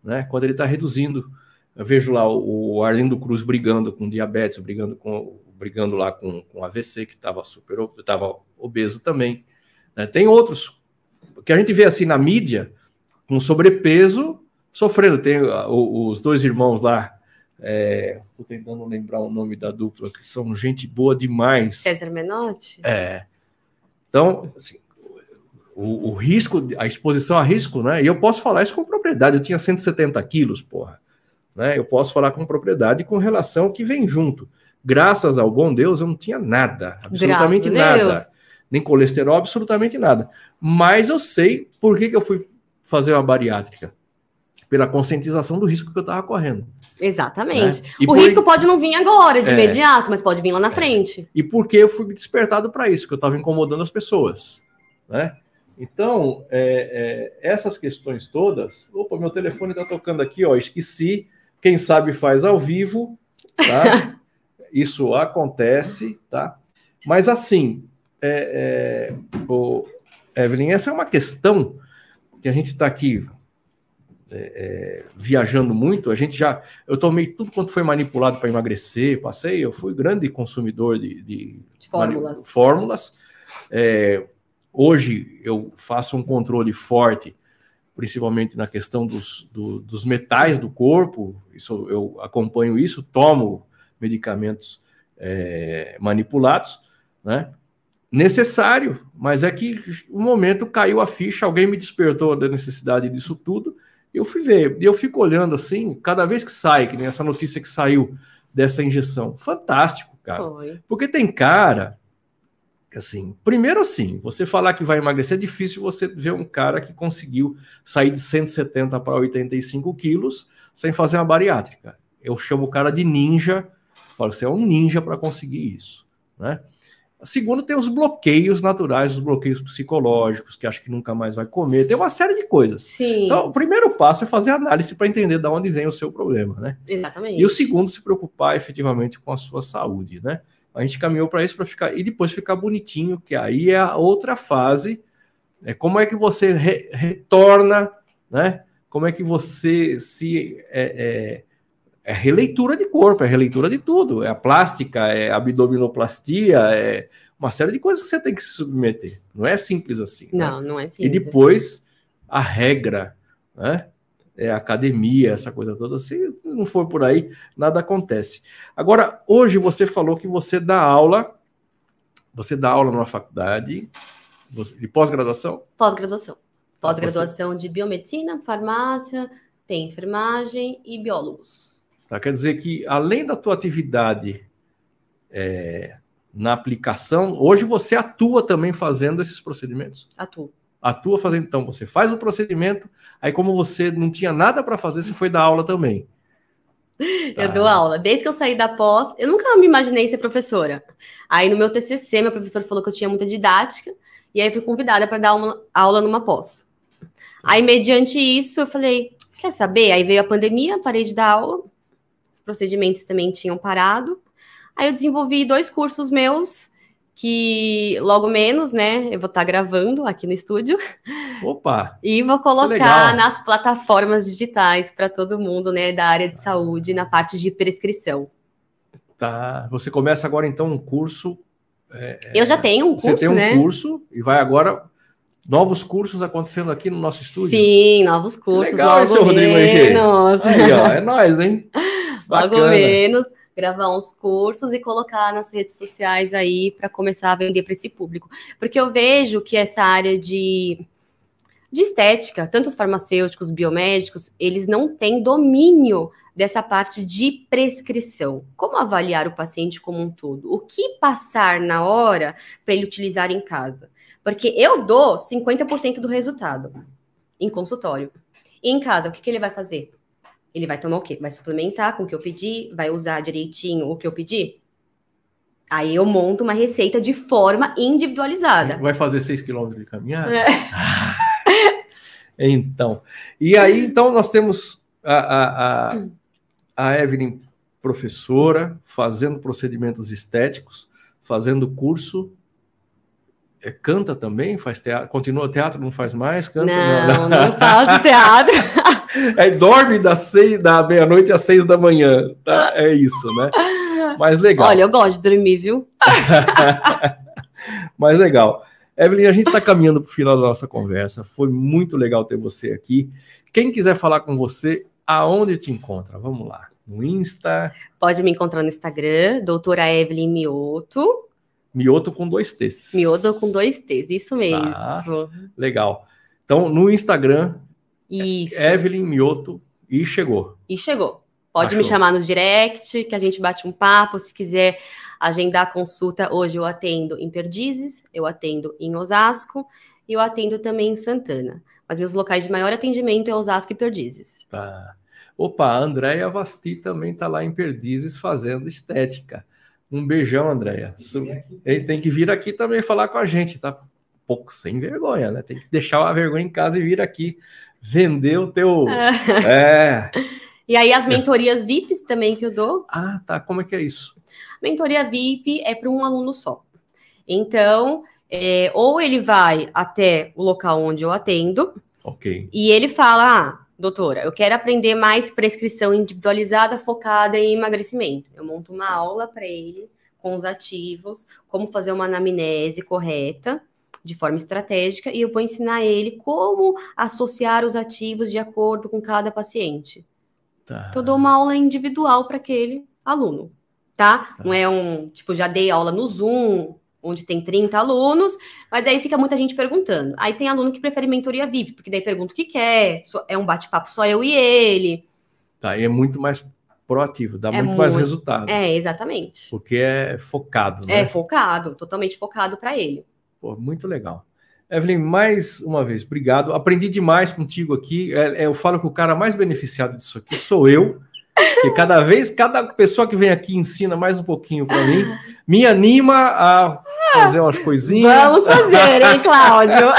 S1: né? Quando ele está reduzindo. Eu vejo lá o, Arlindo Cruz brigando com diabetes, brigando com brigando lá com, com AVC, que estava super estava obeso também. Né? Tem outros que a gente vê assim na mídia com sobrepeso sofrendo. Tem os dois irmãos lá, Estou é, tentando lembrar o nome da dupla, que são gente boa demais.
S2: César Menotti?
S1: É. Então, assim, o, o, risco, a exposição a risco, né? E eu posso falar isso com propriedade. Eu tinha 170 quilos, porra. Né? Eu posso falar com propriedade com relação ao que vem junto. Graças ao bom Deus, eu não tinha nada, absolutamente Graças nada. Nem colesterol, absolutamente nada. Mas eu sei por que, que eu fui fazer uma bariátrica. pela conscientização do risco que eu estava correndo.
S2: Exatamente. Né? O por... risco pode não vir agora, de é... imediato, mas pode vir lá na frente.
S1: E porque eu fui despertado para isso, que eu estava incomodando as pessoas. Né? Então, é, é, essas questões todas. Opa, meu telefone está tocando aqui, ó, esqueci. Quem sabe faz ao vivo, tá? <laughs> isso acontece, tá? Mas assim, é, é, o, Evelyn, essa é uma questão que a gente está aqui é, é, viajando muito. A gente já, eu tomei tudo quanto foi manipulado para emagrecer, passei, eu fui grande consumidor de, de,
S2: de fórmulas.
S1: fórmulas. É, hoje eu faço um controle forte, principalmente na questão dos, do, dos metais do corpo. Isso eu acompanho isso, tomo medicamentos é, manipulados, né? necessário, mas é que o momento caiu a ficha, alguém me despertou da necessidade disso tudo, eu fui ver. E eu fico olhando assim, cada vez que sai, que nem essa notícia que saiu dessa injeção. Fantástico, cara. Foi. Porque tem cara assim, primeiro assim, você falar que vai emagrecer é difícil você ver um cara que conseguiu sair de 170 para 85 quilos sem fazer uma bariátrica. Eu chamo o cara de ninja, falo, você é um ninja para conseguir isso, né? Segundo, tem os bloqueios naturais, os bloqueios psicológicos, que acho que nunca mais vai comer. Tem uma série de coisas.
S2: Sim.
S1: Então, o primeiro passo é fazer análise para entender de onde vem o seu problema, né?
S2: Exatamente.
S1: E o segundo, se preocupar efetivamente com a sua saúde, né? A gente caminhou para isso para ficar e depois ficar bonitinho, que aí é a outra fase. É como é que você re, retorna, né? Como é que você se é, é, é releitura de corpo, é releitura de tudo. É a plástica, é abdominoplastia, é uma série de coisas que você tem que se submeter. Não é simples assim.
S2: Não, né? não é simples.
S1: E depois a regra, né? É academia, essa coisa toda. Se não for por aí, nada acontece. Agora, hoje você falou que você dá aula, você dá aula numa faculdade de pós-graduação?
S2: Pós-graduação. Pós-graduação de biomedicina, farmácia, tem enfermagem e biólogos.
S1: Tá? Quer dizer que, além da tua atividade é, na aplicação, hoje você atua também fazendo esses procedimentos?
S2: Atuo.
S1: Atua fazendo, então, você faz o procedimento, aí como você não tinha nada para fazer, você foi dar aula também. <laughs>
S2: Tá. Eu dou aula. Desde que eu saí da pós, eu nunca me imaginei ser professora. Aí no meu TCC, meu professor falou que eu tinha muita didática, e aí fui convidada para dar uma aula numa pós. Aí, mediante isso, eu falei: quer saber? Aí veio a pandemia, parei de dar aula, procedimentos também tinham parado. Aí eu desenvolvi dois cursos meus que logo menos, né, eu vou estar tá gravando aqui no estúdio.
S1: Opa!
S2: E vou colocar nas plataformas digitais para todo mundo, né, da área de saúde, na parte de prescrição.
S1: Tá. Você começa agora então um curso.
S2: É, eu já tenho um curso,
S1: Você tem um
S2: né?
S1: curso e vai agora novos cursos acontecendo aqui no nosso estúdio.
S2: Sim, novos cursos.
S1: Legal logo esse Rodrigo. Aí, ó, é <laughs> nós, hein?
S2: Logo menos gravar uns cursos e colocar nas redes sociais aí para começar a vender para esse público. Porque eu vejo que essa área de, de estética, tanto os farmacêuticos, biomédicos, eles não têm domínio dessa parte de prescrição. Como avaliar o paciente como um todo? O que passar na hora para ele utilizar em casa? Porque eu dou 50% do resultado em consultório. E em casa, o que, que ele vai fazer? Ele vai tomar o quê? Vai suplementar com o que eu pedi? Vai usar direitinho o que eu pedi? Aí eu monto uma receita de forma individualizada.
S1: Vai fazer 6 quilômetros de caminhada? É. <laughs> então. E aí, então, nós temos a, a, a, a Evelyn, professora, fazendo procedimentos estéticos, fazendo curso. É, canta também? Faz teatro? Continua teatro? Não faz mais? Canta?
S2: Não, não, não faço teatro. <laughs>
S1: Aí dorme das seis da meia-noite às seis da manhã. Tá? É isso, né? Mas legal.
S2: Olha, eu gosto de dormir, viu? <laughs>
S1: Mas legal. Evelyn, a gente está caminhando para o final da nossa conversa. Foi muito legal ter você aqui. Quem quiser falar com você, aonde te encontra? Vamos lá. No Insta.
S2: Pode me encontrar no Instagram, doutora Evelyn Mioto.
S1: Mioto com dois T's.
S2: Mioto com dois T's, isso mesmo. Tá.
S1: Legal. Então, no Instagram,
S2: isso.
S1: Evelyn Mioto e chegou.
S2: E chegou. Pode Achou. me chamar no direct, que a gente bate um papo. Se quiser agendar consulta, hoje eu atendo em Perdizes, eu atendo em Osasco e eu atendo também em Santana. Mas meus locais de maior atendimento é Osasco e Perdizes.
S1: Tá. Opa, a Andréia Vasti também está lá em Perdizes fazendo estética. Um beijão, Andréia. Ele tem que vir aqui também falar com a gente, tá? Um pouco sem vergonha, né? Tem que deixar a vergonha em casa e vir aqui vender o teu. <laughs> é.
S2: E aí as mentorias VIPs também que eu dou.
S1: Ah, tá. Como é que é isso?
S2: Mentoria VIP é para um aluno só. Então, é, ou ele vai até o local onde eu atendo.
S1: Ok.
S2: E ele fala: ah, doutora, eu quero aprender mais prescrição individualizada focada em emagrecimento. Eu monto uma aula para ele com os ativos, como fazer uma anamnese correta, de forma estratégica, e eu vou ensinar ele como associar os ativos de acordo com cada paciente. Tá. Então, eu dou uma aula individual para aquele aluno, tá? tá? Não é um, tipo, já dei aula no Zoom, onde tem 30 alunos, mas daí fica muita gente perguntando. Aí tem aluno que prefere mentoria VIP, porque daí pergunta o que quer, é um bate-papo só eu e ele.
S1: Tá, e é muito mais proativo, dá é muito, muito, mais resultado.
S2: É, exatamente.
S1: Porque é focado, né?
S2: É focado, totalmente focado para ele.
S1: Pô, muito legal. Evelyn, mais uma vez, obrigado. Aprendi demais contigo aqui. É, é, eu falo que o cara mais beneficiado disso aqui sou eu. Que cada vez, cada pessoa que vem aqui ensina mais um pouquinho para mim, me anima a fazer umas coisinhas.
S2: Vamos fazer, hein, Cláudio?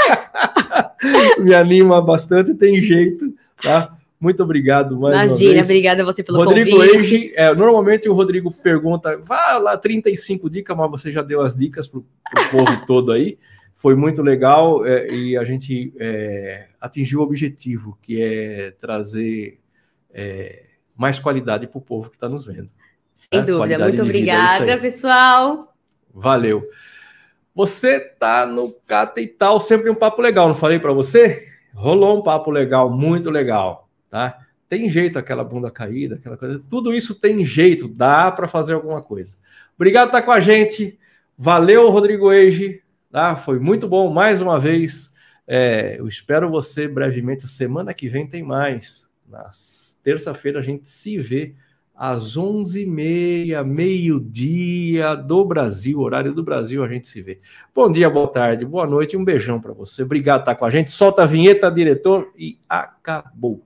S2: <laughs>
S1: me anima bastante, tem jeito, tá? Muito obrigado mais
S2: Imagina, obrigada a você pelo
S1: Rodrigo convite. Ege, é, normalmente o Rodrigo pergunta, vá lá 35 dicas, mas você já deu as dicas para o povo <laughs> todo aí. Foi muito legal é, e a gente é, atingiu o objetivo, que é trazer é, mais qualidade para o povo que está nos vendo.
S2: Sem né? dúvida. Qualidade muito é obrigada, pessoal.
S1: Valeu. Você tá no Cata e tal, sempre um papo legal, não falei para você? Rolou um papo legal, muito legal, tá? Tem jeito aquela bunda caída, aquela coisa. Tudo isso tem jeito, dá para fazer alguma coisa. Obrigado por estar com a gente. Valeu, Rodrigo Ege. Tá? Foi muito bom mais uma vez. É, eu espero você brevemente. Semana que vem tem mais. Na terça-feira a gente se vê às 11h30, meio-dia do Brasil, horário do Brasil, a gente se vê. Bom dia, boa tarde, boa noite, um beijão para você. Obrigado por estar com a gente. Solta a vinheta, diretor, e acabou.